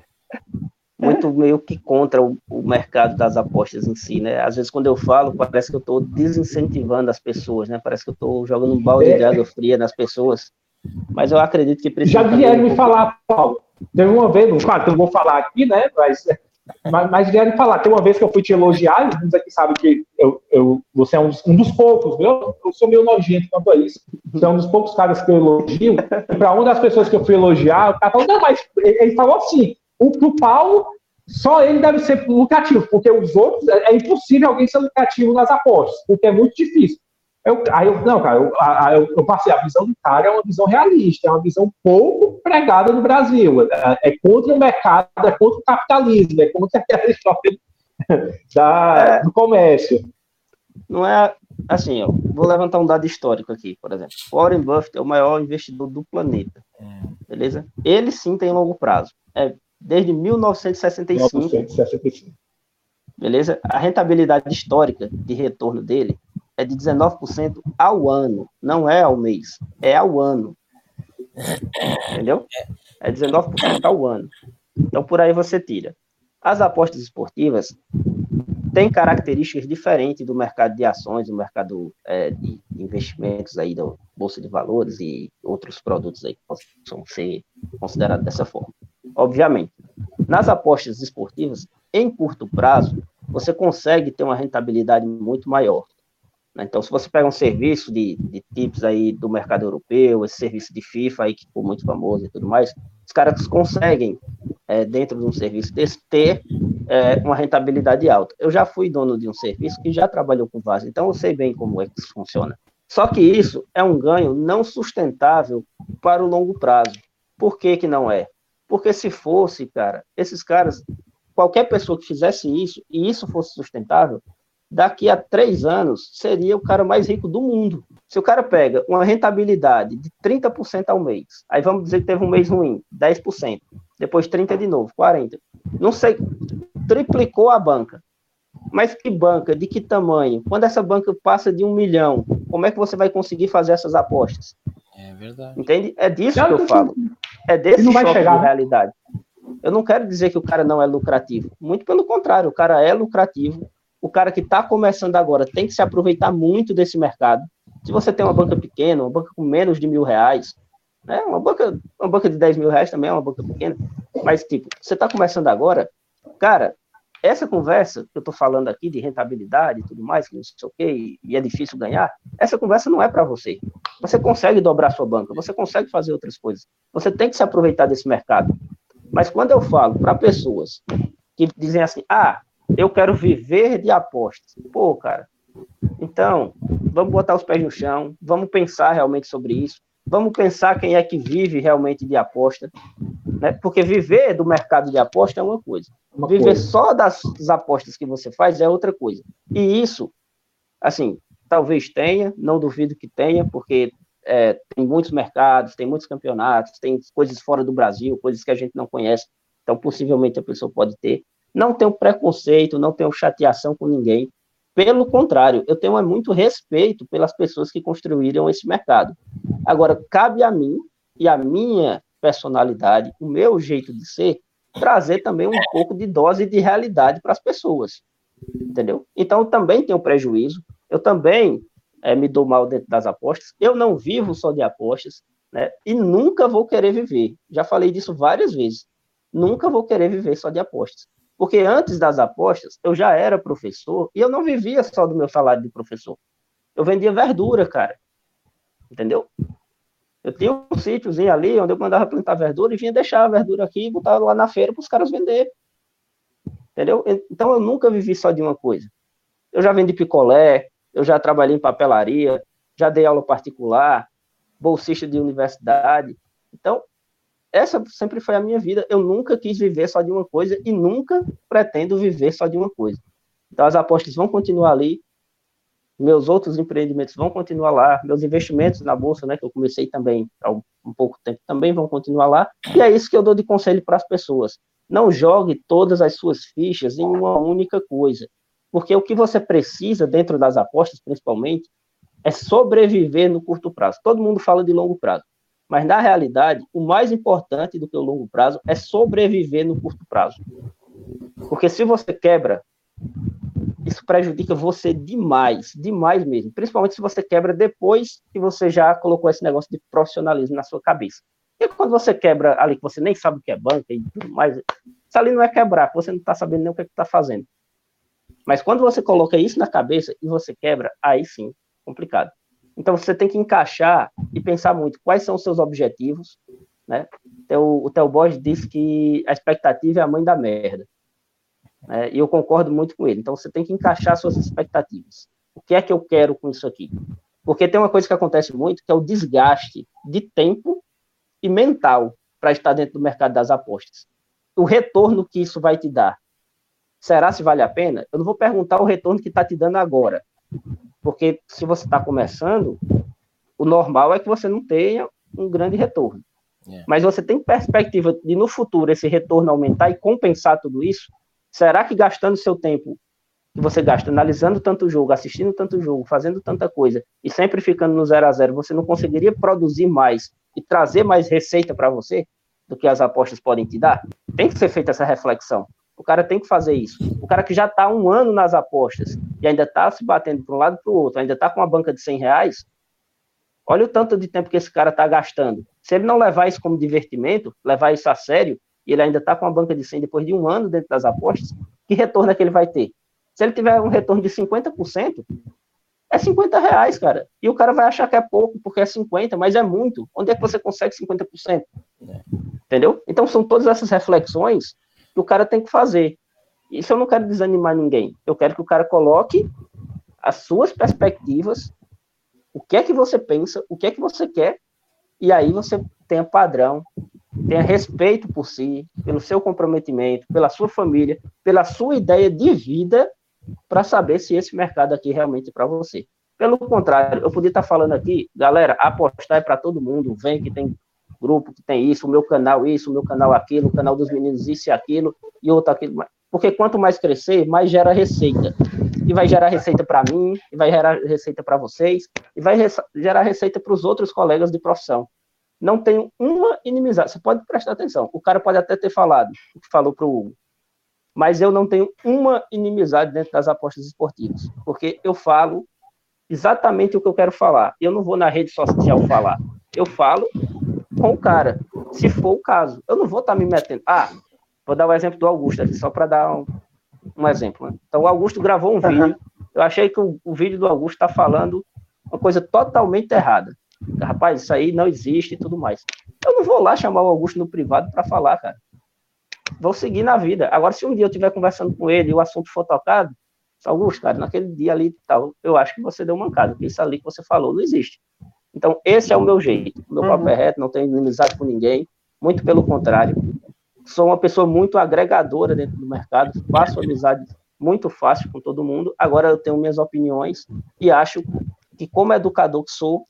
muito meio que contra o, o, mercado das apostas em si, né? Às vezes quando eu falo, parece que eu estou desincentivando as pessoas, né? Parece que eu estou jogando um balde é. de água fria nas pessoas. Mas eu acredito que precisa. Já vieram me falar, Paulo. Teve uma vez, claro que eu vou falar aqui, né? Mas mas, mas vieram falar. Tem uma vez que eu fui te elogiar, e uns aqui sabem que eu, eu, você é um dos, um dos poucos, viu? Eu sou meio nojento quanto a isso. Você é um dos poucos caras que eu elogio. E para uma das pessoas que eu fui elogiar, o cara falou, não, mas ele falou assim: o, pro Paulo, só ele deve ser lucrativo, porque os outros, é, é impossível alguém ser lucrativo nas apostas, porque é muito difícil. Eu, aí eu, não, cara, eu, eu, eu, passei, a visão do cara é uma visão realista, é uma visão pouco pregada no Brasil. É, é contra o mercado, é contra o capitalismo, é contra aquela história da, do comércio. Não é assim, ó, vou levantar um dado histórico aqui, por exemplo. Warren Buffett é o maior investidor do planeta. Beleza? Ele sim tem longo prazo. É desde 1965. 1965. Beleza? A rentabilidade histórica de retorno dele é de 19% ao ano, não é ao mês, é ao ano. Entendeu? É 19% ao ano. Então, por aí você tira. As apostas esportivas têm características diferentes do mercado de ações, do mercado é, de investimentos aí da Bolsa de Valores e outros produtos aí que possam ser considerados dessa forma. Obviamente, nas apostas esportivas, em curto prazo, você consegue ter uma rentabilidade muito maior. Né? Então, se você pega um serviço de, de tips aí do mercado europeu, esse serviço de FIFA aí que ficou muito famoso e tudo mais, os caras conseguem, é, dentro de um serviço desse, ter é, uma rentabilidade alta. Eu já fui dono de um serviço que já trabalhou com VAS, então eu sei bem como é que isso funciona. Só que isso é um ganho não sustentável para o longo prazo. Por que, que não é? Porque se fosse, cara, esses caras, qualquer pessoa que fizesse isso e isso fosse sustentável, daqui a três anos seria o cara mais rico do mundo. Se o cara pega uma rentabilidade de 30% ao mês, aí vamos dizer que teve um mês ruim, 10%, depois 30% de novo, 40%. Não sei, triplicou a banca. Mas que banca? De que tamanho? Quando essa banca passa de um milhão, como é que você vai conseguir fazer essas apostas? É verdade. Entende? É disso que eu falo. É desse choque chegar. de realidade. Eu não quero dizer que o cara não é lucrativo. Muito pelo contrário, o cara é lucrativo, o cara que está começando agora tem que se aproveitar muito desse mercado. Se você tem uma banca pequena, uma banca com menos de mil reais, né, uma, banca, uma banca de 10 mil reais também é uma banca pequena, mas, tipo, você está começando agora, cara, essa conversa que eu estou falando aqui de rentabilidade e tudo mais, que não sei o quê, e é difícil ganhar, essa conversa não é para você. Você consegue dobrar sua banca, você consegue fazer outras coisas. Você tem que se aproveitar desse mercado. Mas quando eu falo para pessoas que dizem assim, ah, eu quero viver de apostas. Pô, cara, então, vamos botar os pés no chão, vamos pensar realmente sobre isso, vamos pensar quem é que vive realmente de aposta, né? Porque viver do mercado de aposta é uma coisa, uma viver coisa. só das, das apostas que você faz é outra coisa. E isso, assim, talvez tenha, não duvido que tenha, porque é, tem muitos mercados, tem muitos campeonatos, tem coisas fora do Brasil, coisas que a gente não conhece, então possivelmente a pessoa pode ter. Não tenho preconceito, não tenho chateação com ninguém. Pelo contrário, eu tenho muito respeito pelas pessoas que construíram esse mercado. Agora, cabe a mim e a minha personalidade, o meu jeito de ser, trazer também um pouco de dose de realidade para as pessoas. Entendeu? Então, também tenho prejuízo, eu também é, me dou mal dentro das apostas, eu não vivo só de apostas, né? E nunca vou querer viver. Já falei disso várias vezes. Nunca vou querer viver só de apostas. Porque antes das apostas, eu já era professor e eu não vivia só do meu salário de professor. Eu vendia verdura, cara. Entendeu? Eu tinha um sítiozinho ali onde eu mandava plantar verdura e vinha deixar a verdura aqui e botar lá na feira para os caras vender. Entendeu? Então eu nunca vivi só de uma coisa. Eu já vendi picolé, eu já trabalhei em papelaria, já dei aula particular, bolsista de universidade. Então, essa sempre foi a minha vida. Eu nunca quis viver só de uma coisa e nunca pretendo viver só de uma coisa. Então, as apostas vão continuar ali, meus outros empreendimentos vão continuar lá, meus investimentos na bolsa, né, que eu comecei também há um, pouco tempo, também vão continuar lá. E é isso que eu dou de conselho para as pessoas. Não jogue todas as suas fichas em uma única coisa, porque o que você precisa dentro das apostas, principalmente, é sobreviver no curto prazo. Todo mundo fala de longo prazo. Mas, na realidade, o mais importante do que o longo prazo é sobreviver no curto prazo. Porque se você quebra, isso prejudica você demais, demais mesmo. Principalmente se você quebra depois que você já colocou esse negócio de profissionalismo na sua cabeça. E quando você quebra ali, que você nem sabe o que é banca e tudo mais, isso ali não é quebrar, você não está sabendo nem o que é está fazendo. Mas quando você coloca isso na cabeça e você quebra, aí sim, complicado. Então você tem que encaixar e pensar muito quais são os seus objetivos, né? Então, o Theo Borges disse que a expectativa é a mãe da merda. Né? E eu concordo muito com ele. Então você tem que encaixar suas expectativas. O que é que eu quero com isso aqui? Porque tem uma coisa que acontece muito, que é o desgaste de tempo e mental para estar dentro do mercado das apostas. O retorno que isso vai te dar. Será se vale a pena? Eu não vou perguntar o retorno que está te dando agora. Porque se você está começando, o normal é que você não tenha um grande retorno. É. Mas você tem perspectiva de no futuro esse retorno aumentar e compensar tudo isso? Será que gastando seu tempo que você gasta analisando tanto jogo, assistindo tanto jogo, fazendo tanta coisa e sempre ficando no zero a zero, você não conseguiria produzir mais e trazer mais receita para você do que as apostas podem te dar? Tem que ser feita essa reflexão. O cara tem que fazer isso. O cara que já está um ano nas apostas e ainda está se batendo para um lado para o outro, ainda está com uma banca de 100 reais, olha o tanto de tempo que esse cara está gastando. Se ele não levar isso como divertimento, levar isso a sério, e ele ainda está com uma banca de 100 depois de um ano dentro das apostas, que retorno é que ele vai ter? Se ele tiver um retorno de 50%, é 50 reais, cara. E o cara vai achar que é pouco, porque é 50, mas é muito. Onde é que você consegue 50%? É. Entendeu? Então são todas essas reflexões que o cara tem que fazer. Isso eu não quero desanimar ninguém. Eu quero que o cara coloque as suas perspectivas, o que é que você pensa, o que é que você quer, e aí você tenha padrão, tenha respeito por si, pelo seu comprometimento, pela sua família, pela sua ideia de vida, para saber se esse mercado aqui realmente é para você. Pelo contrário, eu podia estar falando aqui, galera, apostar é para todo mundo, vem que tem grupo que tem isso, o meu canal isso, o meu canal aquilo, o canal dos meninos isso e aquilo, e outro aquilo. Porque quanto mais crescer, mais gera receita. E vai gerar receita para mim, e vai gerar receita para vocês, e vai gerar receita para os outros colegas de profissão. Não tenho uma inimizade. Você pode prestar atenção. O cara pode até ter falado o que falou para o Hugo. Mas eu não tenho uma inimizade dentro das apostas esportivas. Porque eu falo exatamente o que eu quero falar. Eu não vou na rede social falar. Eu falo com o cara, se for o caso. Eu não vou estar tá me metendo. Ah, vou dar o exemplo do Augusto aqui, só para dar um, um exemplo. Né? Então, o Augusto gravou um vídeo. Eu achei que o, o vídeo do Augusto está falando uma coisa totalmente errada. Rapaz, isso aí não existe e tudo mais. Eu não vou lá chamar o Augusto no privado para falar, cara. vou seguir na vida. Agora, se um dia eu estiver conversando com ele e o assunto for tocado, Augusto, cara, naquele dia ali tal, eu acho que você deu mancada, porque isso ali que você falou não existe. Então, esse é o meu jeito. O meu uhum. papo é reto, não tenho inimizade com ninguém, muito pelo contrário. Sou uma pessoa muito agregadora dentro do mercado, faço amizade muito fácil com todo mundo. Agora eu tenho minhas opiniões e acho que, como educador que sou,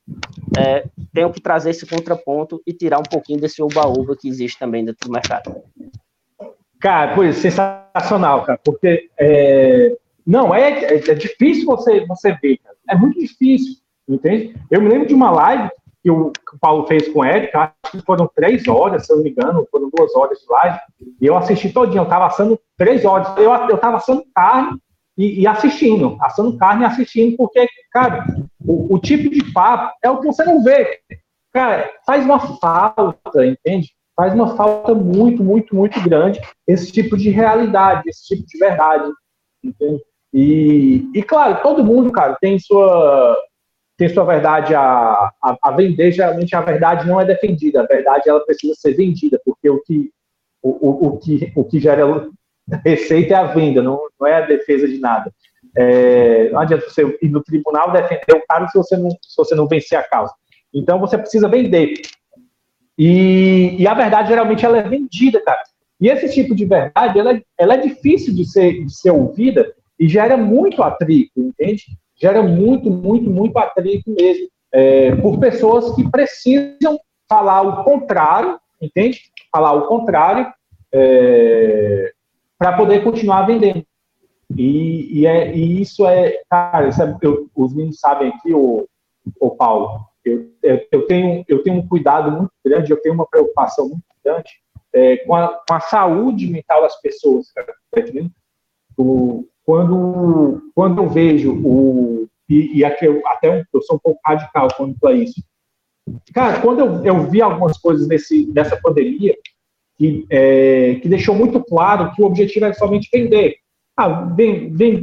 é, tenho que trazer esse contraponto e tirar um pouquinho desse oba-oba que existe também dentro do mercado. Cara, pois, sensacional, cara, porque é, não, é, é, é, difícil você, você ver, cara. É muito difícil, entende? Eu me lembro de uma live que o, Paulo fez com o Eric, acho que foram três horas, se eu não me engano, foram duas horas de live, e eu assisti todinho, eu estava assando três horas, eu, eu assando carne e, e, assistindo, assando carne e assistindo, porque, cara, o, o tipo de papo é o que você não vê. Cara, faz uma falta, entende? Faz uma falta muito, muito, muito grande esse tipo de realidade, esse tipo de verdade, entende? E, e claro, todo mundo, cara, tem sua, tem sua verdade a, a, a, vender. Geralmente a verdade não é defendida, a verdade ela precisa ser vendida, porque o que, o, o, o que, o que gera receita é a venda, não, não é a defesa de nada. É, não adianta você ir no tribunal defender o cara se você não, se você não vencer a causa. Então você precisa vender. E, e a verdade geralmente ela é vendida, cara. E esse tipo de verdade ela, é, ela é difícil de ser, de ser ouvida e gera muito atrito, entende? Gera muito, muito, muito atrito mesmo, é, por pessoas que precisam falar o contrário, entende? Falar o contrário é, para poder continuar vendendo. E, e, é, e isso é, cara, isso é, eu, os meninos sabem aqui, o, o Paulo, eu, eu, tenho, eu tenho um cuidado muito grande, eu tenho uma preocupação muito grande é, com, a, com a saúde mental das pessoas, cara, tá entendendo? O, quando, quando eu vejo o. E, e aqui eu, até um, eu sou um pouco radical quanto a isso. Cara, quando eu, eu vi algumas coisas nesse, nessa pandemia, que, é, que deixou muito claro que o objetivo era somente vender. Ah,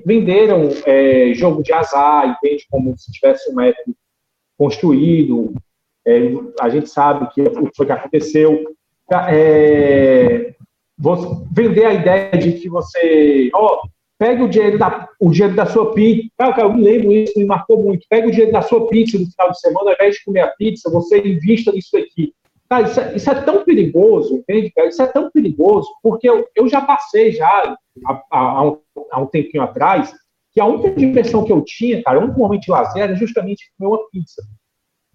venderam é, jogo de azar, entende? Como se tivesse um método construído. É, a gente sabe que o que foi que aconteceu. É, vender a ideia de que você, ó, Pega o dinheiro da, o dinheiro da sua pizza. Cara, eu lembro isso, me marcou muito. Pega o dinheiro da sua pizza no final de semana, ao invés de comer a pizza, você invista nisso aqui. Cara, isso é, isso é tão perigoso, entende? Cara? Isso é tão perigoso, porque eu, eu já passei já há, há, um, há um tempinho atrás, que a única diversão que eu tinha, cara, o único momento de lazer era justamente comer uma pizza,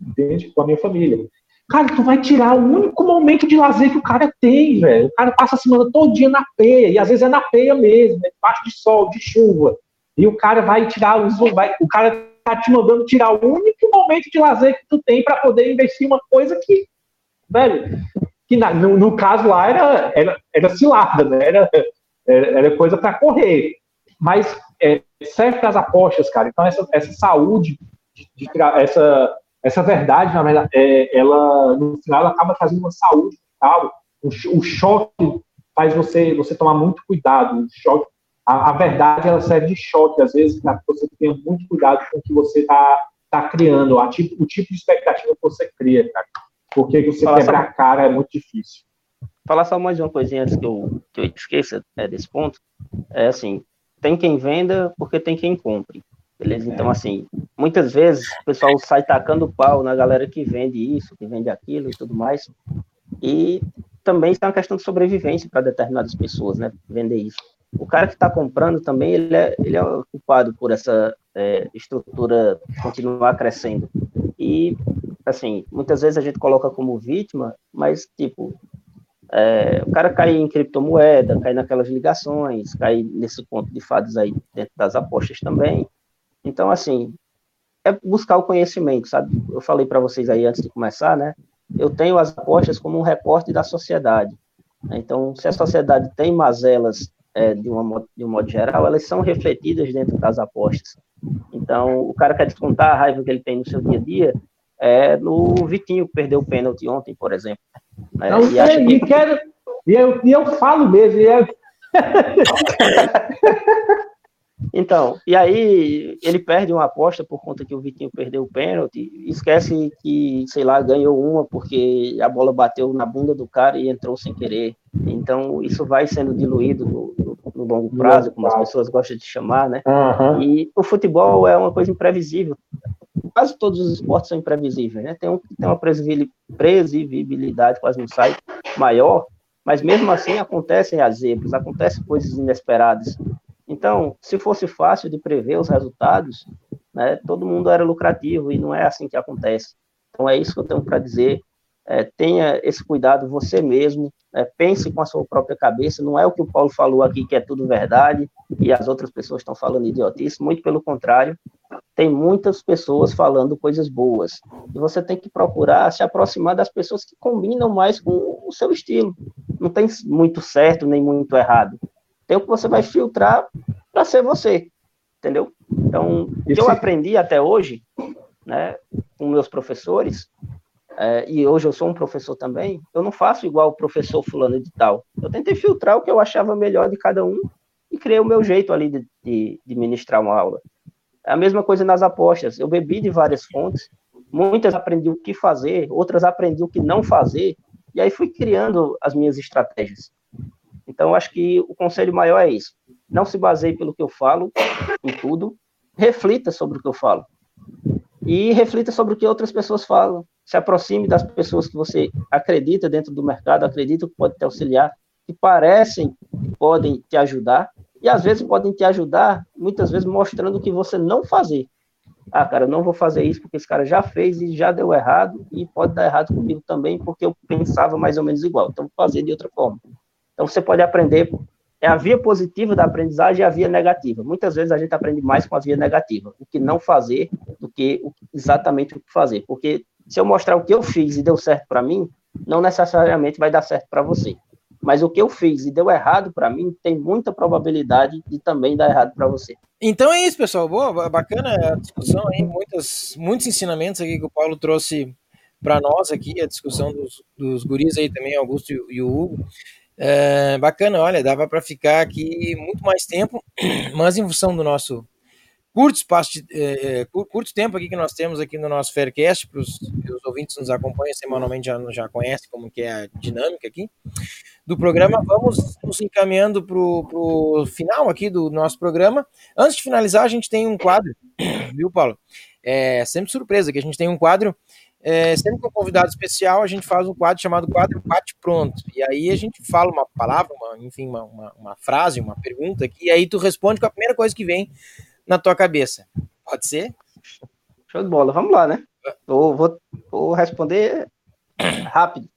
entende? Com a minha família. Cara, tu vai tirar o único momento de lazer que o cara tem, velho. O cara passa a semana todo dia na peia, e às vezes é na peia mesmo, né? debaixo de sol, de chuva. E o cara vai tirar os. Vai, o cara tá te mandando tirar o único momento de lazer que tu tem para poder investir uma coisa que, velho, que na, no, no, caso lá era, era, era cilada, né? Era, era, era coisa para correr. Mas é, serve para as apostas, cara. Então, essa, essa saúde, de, de, essa essa verdade, na verdade, é, ela, no final, ela acaba trazendo uma saúde mental. O, o, choque faz você, você tomar muito cuidado. O choque, a, a verdade, ela serve de choque, às vezes, para que você tenha muito cuidado com o que você está tá criando, a tipo, o tipo de expectativa que você cria, cara. Porque você Fala quebrar só... a cara é muito difícil. Falar só mais uma coisinha antes que eu, que eu esqueça é, desse ponto. É assim, tem quem venda porque tem quem compre. Beleza? Então, assim, muitas vezes o pessoal sai tacando pau na galera que vende isso, que vende aquilo e tudo mais. E também está uma questão de sobrevivência para determinadas pessoas, né? Vender isso. O cara que está comprando também, ele é, ele é culpado por essa é, estrutura continuar crescendo. E, assim, muitas vezes a gente coloca como vítima, mas, tipo, é, o cara cai em criptomoeda, cai naquelas ligações, cai nesse ponto de fadas aí dentro das apostas também. Então, assim, é buscar o conhecimento, sabe? Eu falei para vocês aí antes de começar, né? Eu tenho as apostas como um recorte da sociedade. Então, se a sociedade tem mazelas é, de, uma, de um modo geral, elas são refletidas dentro das apostas. Então, o cara quer descontar a raiva que ele tem no seu dia a dia é no Vitinho que perdeu o pênalti ontem, por exemplo. Né? Não, e, acha que... quero, e, eu, e eu falo mesmo, e é... Então, e aí ele perde uma aposta por conta que o Vitinho perdeu o pênalti, esquece que, sei lá, ganhou uma porque a bola bateu na bunda do cara e entrou sem querer. Então, isso vai sendo diluído no, no, no longo prazo, como as pessoas gostam de chamar, né? Uhum. E o futebol é uma coisa imprevisível. Quase todos os esportes são imprevisíveis, né? Tem um tem uma previsibilidade, quase não sai, maior, mas mesmo assim acontecem as zebras, acontecem coisas inesperadas. Então, se fosse fácil de prever os resultados, né, todo mundo era lucrativo e não é assim que acontece. Então, é isso que eu tenho para dizer. É, tenha esse cuidado você mesmo, é, pense com a sua própria cabeça. Não é o que o Paulo falou aqui que é tudo verdade e as outras pessoas estão falando idiotice, muito pelo contrário. Tem muitas pessoas falando coisas boas e você tem que procurar se aproximar das pessoas que combinam mais com o seu estilo. Não tem muito certo nem muito errado tem o que você vai filtrar para ser você, entendeu? Então, o que eu aprendi até hoje, né, com meus professores, é, e hoje eu sou um professor também, eu não faço igual o professor fulano de tal. Eu tentei filtrar o que eu achava melhor de cada um e criei o meu jeito ali de, de, de ministrar uma aula. É a mesma coisa nas apostas. Eu bebi de várias fontes, muitas aprendi o que fazer, outras aprendi o que não fazer, e aí fui criando as minhas estratégias. Então, acho que o conselho maior é isso. Não se baseie pelo que eu falo em tudo, reflita sobre o que eu falo. E reflita sobre o que outras pessoas falam. Se aproxime das pessoas que você acredita dentro do mercado, acredita que pode te auxiliar, que parecem que podem te ajudar, e às vezes podem te ajudar, muitas vezes mostrando o que você não fazer. Ah, cara, eu não vou fazer isso porque esse cara já fez e já deu errado, e pode dar errado comigo também, porque eu pensava mais ou menos igual. Então, vou fazer de outra forma. Então, você pode aprender. É a via positiva da aprendizagem e a via negativa. Muitas vezes a gente aprende mais com a via negativa, o que não fazer, do que exatamente o que fazer. Porque se eu mostrar o que eu fiz e deu certo para mim, não necessariamente vai dar certo para você. Mas o que eu fiz e deu errado para mim, tem muita probabilidade de também dar errado para você. Então é isso, pessoal. Boa, bacana a discussão aí, muitas, muitos ensinamentos aqui que o Paulo trouxe para nós aqui, a discussão dos, dos guris aí também, Augusto e, e o Hugo. É, bacana, olha, dava para ficar aqui muito mais tempo, mas em função do nosso curto espaço, de, é, é curto tempo aqui que nós temos aqui no nosso Faircast, para os ouvintes que nos acompanham semanalmente já, já conhecem como que é a dinâmica aqui do programa, vamos nos encaminhando para o final aqui do nosso programa. Antes de finalizar, a gente tem um quadro, viu, Paulo? É sempre surpresa que a gente tem um quadro é, sempre com um convidado especial, a gente faz um quadro chamado quadro Bate Pronto. E aí a gente fala uma palavra, uma, enfim, uma, uma, uma frase, uma pergunta, e aí tu responde com a primeira coisa que vem na tua cabeça. Pode ser? Show de bola, vamos lá, né? Vou, vou, vou responder rápido.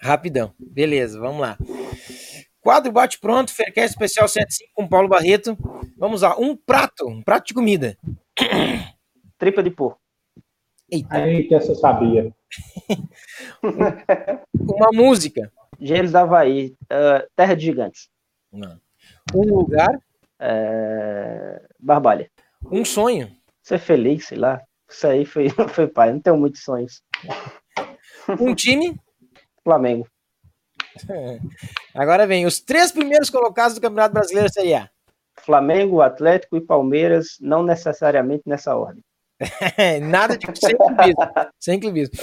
Rapidão, beleza, vamos lá. Quadro Bate Pronto, Faircast Especial 75 com Paulo Barreto. Vamos lá, um prato, um prato de comida. Tripa de porco. Eita. Eita, essa eu sabia. Uma música. Gênesis da Havaí, uh, Terra de Gigantes. Não. Um lugar. Uh, Barbalha. Um sonho. Ser feliz, sei lá. Isso aí foi, foi pai, não tenho muitos sonhos. Um time. Flamengo. Agora vem os três primeiros colocados do Campeonato Brasileiro Série A. Flamengo, Atlético e Palmeiras, não necessariamente nessa ordem. Nada de sem clubismo. sem clubismo.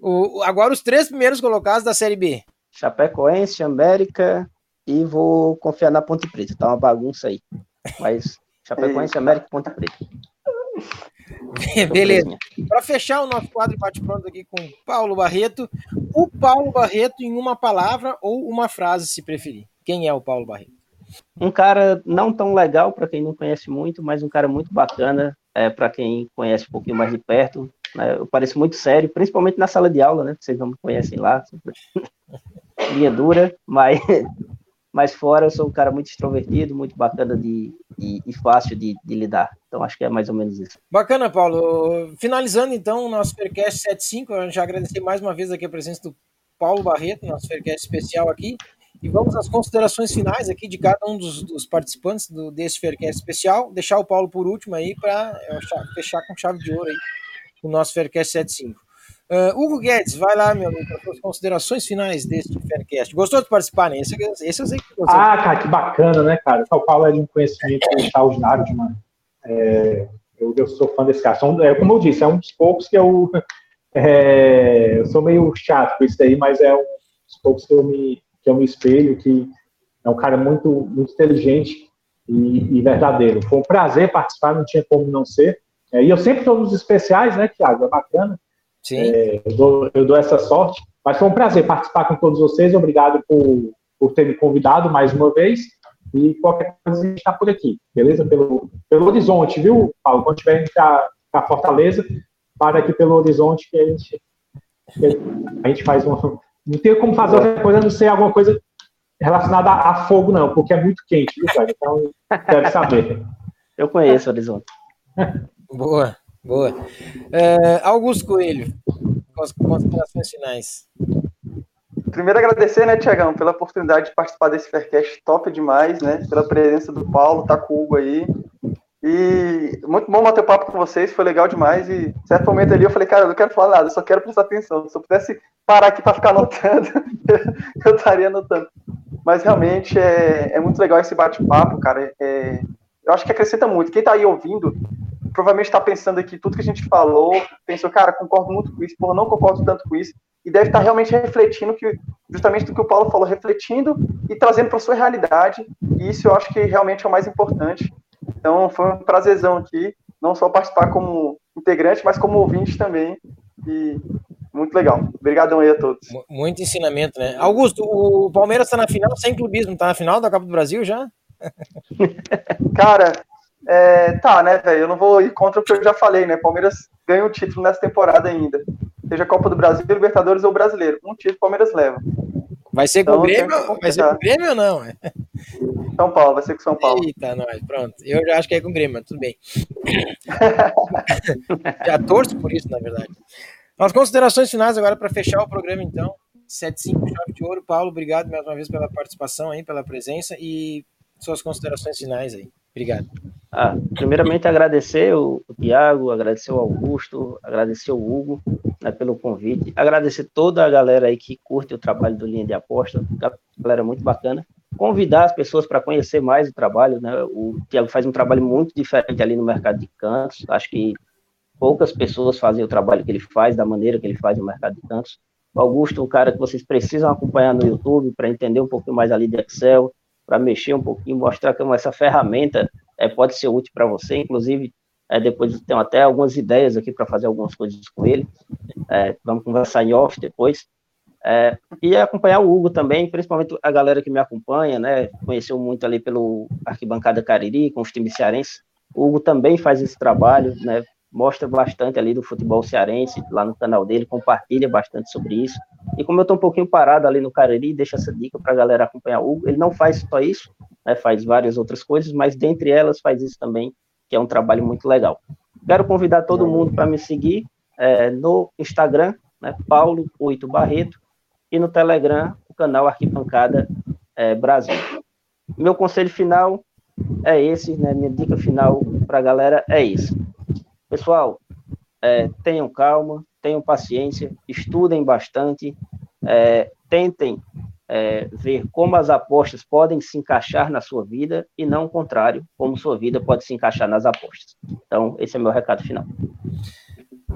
O, agora os três primeiros colocados da Série B. Chapecoense, América e vou confiar na Ponte Preta. Tá uma bagunça aí. Mas Chapecoense, América e Ponte Preta. Beleza. Para fechar o nosso quadro bate-pronto aqui com Paulo Barreto, o Paulo Barreto em uma palavra ou uma frase, se preferir. Quem é o Paulo Barreto? Um cara não tão legal para quem não conhece muito, mas um cara muito bacana é, para quem conhece um pouquinho mais de perto. Né? Eu pareço muito sério, principalmente na sala de aula, né? Vocês não me conhecem lá. Linha dura, mas, mas fora eu sou um cara muito extrovertido, muito bacana de, de e fácil de, de, lidar. Então acho que é mais ou menos isso. Bacana, Paulo. Finalizando então o nosso Faircast 75, eu já agradecer mais uma vez aqui a presença do Paulo Barreto, nosso Faircast especial aqui. E vamos às considerações finais aqui de cada um dos, dos participantes do, desse Faircast especial. Deixar o Paulo por último aí para fechar com chave de ouro aí o nosso Faircast 75. Uh, Hugo Guedes, vai lá, meu amigo, para as considerações finais deste Faircast. Gostou de participar, né? Esse, esse eu sei que. Ah, cara, que bacana, né, cara? O Paulo é de um conhecimento extraordinário de uma. É, eu, eu, sou fã desse cara. É, como eu disse, é um dos poucos que eu. É, eu sou meio chato com isso daí, mas é um dos poucos que eu me, que eu me espelho, que é um cara muito, muito inteligente e, e verdadeiro. Foi um prazer participar, não tinha como não ser. É, e eu sempre estou nos especiais, né, Tiago? É bacana. Sim. É, eu, dou, eu, dou, essa sorte. Mas foi um prazer participar com todos vocês. Obrigado por, por ter me convidado mais uma vez. E qualquer coisa a gente está por aqui, beleza? Pelo, pelo horizonte, viu, Paulo? Quando tiver para Fortaleza, para aqui pelo horizonte que a gente, que a gente faz uma. Não tem como fazer outra coisa a não ser alguma coisa relacionada a, fogo, não, porque é muito quente, viu, cara? Então, deve saber. Eu conheço o horizonte. Boa. Boa. É, Augusto Coelho, considerações finais. Primeiro agradecer, né, Tiagão, pela oportunidade de participar desse Faircast top demais, né? Pela presença do Paulo, tá com o Hugo aí. E muito bom bater papo com vocês, foi legal demais. E certo momento ali eu falei, cara, eu não quero falar nada, eu só quero prestar atenção. Se eu pudesse parar aqui para ficar anotando, eu estaria anotando. Mas realmente é, é muito legal esse bate-papo, cara. É, eu acho que acrescenta muito. Quem está aí ouvindo provavelmente está pensando aqui tudo que a gente falou, pensou, cara, concordo muito com isso, porra, não concordo tanto com isso, e deve estar tá realmente refletindo que justamente do que o Paulo falou, refletindo e trazendo para sua realidade, e isso eu acho que realmente é o mais importante. Então, foi um prazerzão aqui, não só participar como integrante, mas como ouvinte também, e muito legal. Obrigadão aí a todos. Muito ensinamento, né? Augusto, o Palmeiras está na final sem clubismo, está na final da Copa do Brasil já? Cara, é, tá, né, velho? Eu não vou ir contra o que eu já falei, né? Palmeiras ganha o um título nessa temporada ainda. Seja Copa do Brasil, Libertadores ou Brasileiro. Um título Palmeiras leva. Vai ser então, com o Grêmio? Vai ser com o Grêmio ou não? São Paulo, vai ser com São Paulo. Eita, nós, pronto. Eu já acho que é com o Grêmio, mas tudo bem. já torço por isso, na verdade. As considerações finais agora para fechar o programa, então. 75 chave de ouro. Paulo, obrigado mais uma vez pela participação aí, pela presença e suas considerações finais aí. Obrigado. Ah, primeiramente, agradecer o, Tiago, agradecer o Augusto, agradecer o Hugo né, pelo convite, agradecer toda a galera aí que curte o trabalho do Linha de Aposta, galera muito bacana. Convidar as pessoas para conhecer mais o trabalho, né? O Tiago faz um trabalho muito diferente ali no mercado de cantos. Acho que poucas pessoas fazem o trabalho que ele faz, da maneira que ele faz no mercado de cantos. O Augusto, um cara que vocês precisam acompanhar no YouTube para entender um pouquinho mais ali de Excel, para mexer um pouquinho, mostrar como essa ferramenta é, pode ser útil para você. Inclusive, é, depois tenho até algumas ideias aqui para fazer algumas coisas com ele. É, vamos conversar em off depois. É, e acompanhar o Hugo também, principalmente a galera que me acompanha, né? Conheceu muito ali pelo Arquibancada Cariri, com os times cearenses. O Hugo também faz esse trabalho, né? Mostra bastante ali do futebol cearense lá no canal dele, compartilha bastante sobre isso. E como eu estou um pouquinho parado ali no Cariri, deixa essa dica para a galera acompanhar o Hugo. Ele não faz só isso, né, faz várias outras coisas, mas dentre elas faz isso também, que é um trabalho muito legal. Quero convidar todo mundo para me seguir é, no Instagram, né, Paulo 8 Barreto, e no Telegram, o canal Arquibancada é, Brasil. Meu conselho final é esse, né, minha dica final para a galera é isso Pessoal, é, tenham calma, tenham paciência, estudem bastante, é, tentem é, ver como as apostas podem se encaixar na sua vida e não o contrário, como sua vida pode se encaixar nas apostas. Então, esse é meu recado final.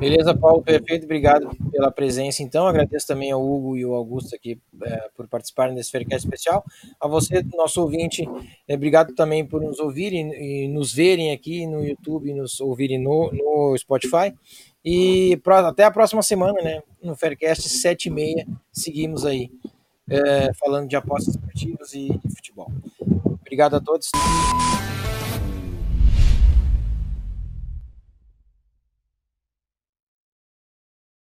Beleza, Paulo, perfeito. Obrigado pela presença. Então, agradeço também ao Hugo e ao Augusto aqui é, por participarem desse Faircast especial. A você, nosso ouvinte, é, obrigado também por nos ouvirem e nos verem aqui no YouTube, nos ouvirem no, no Spotify. E até a próxima semana, né? No Faircast 7 e meia, seguimos aí é, falando de apostas esportivas e de futebol. Obrigado a todos.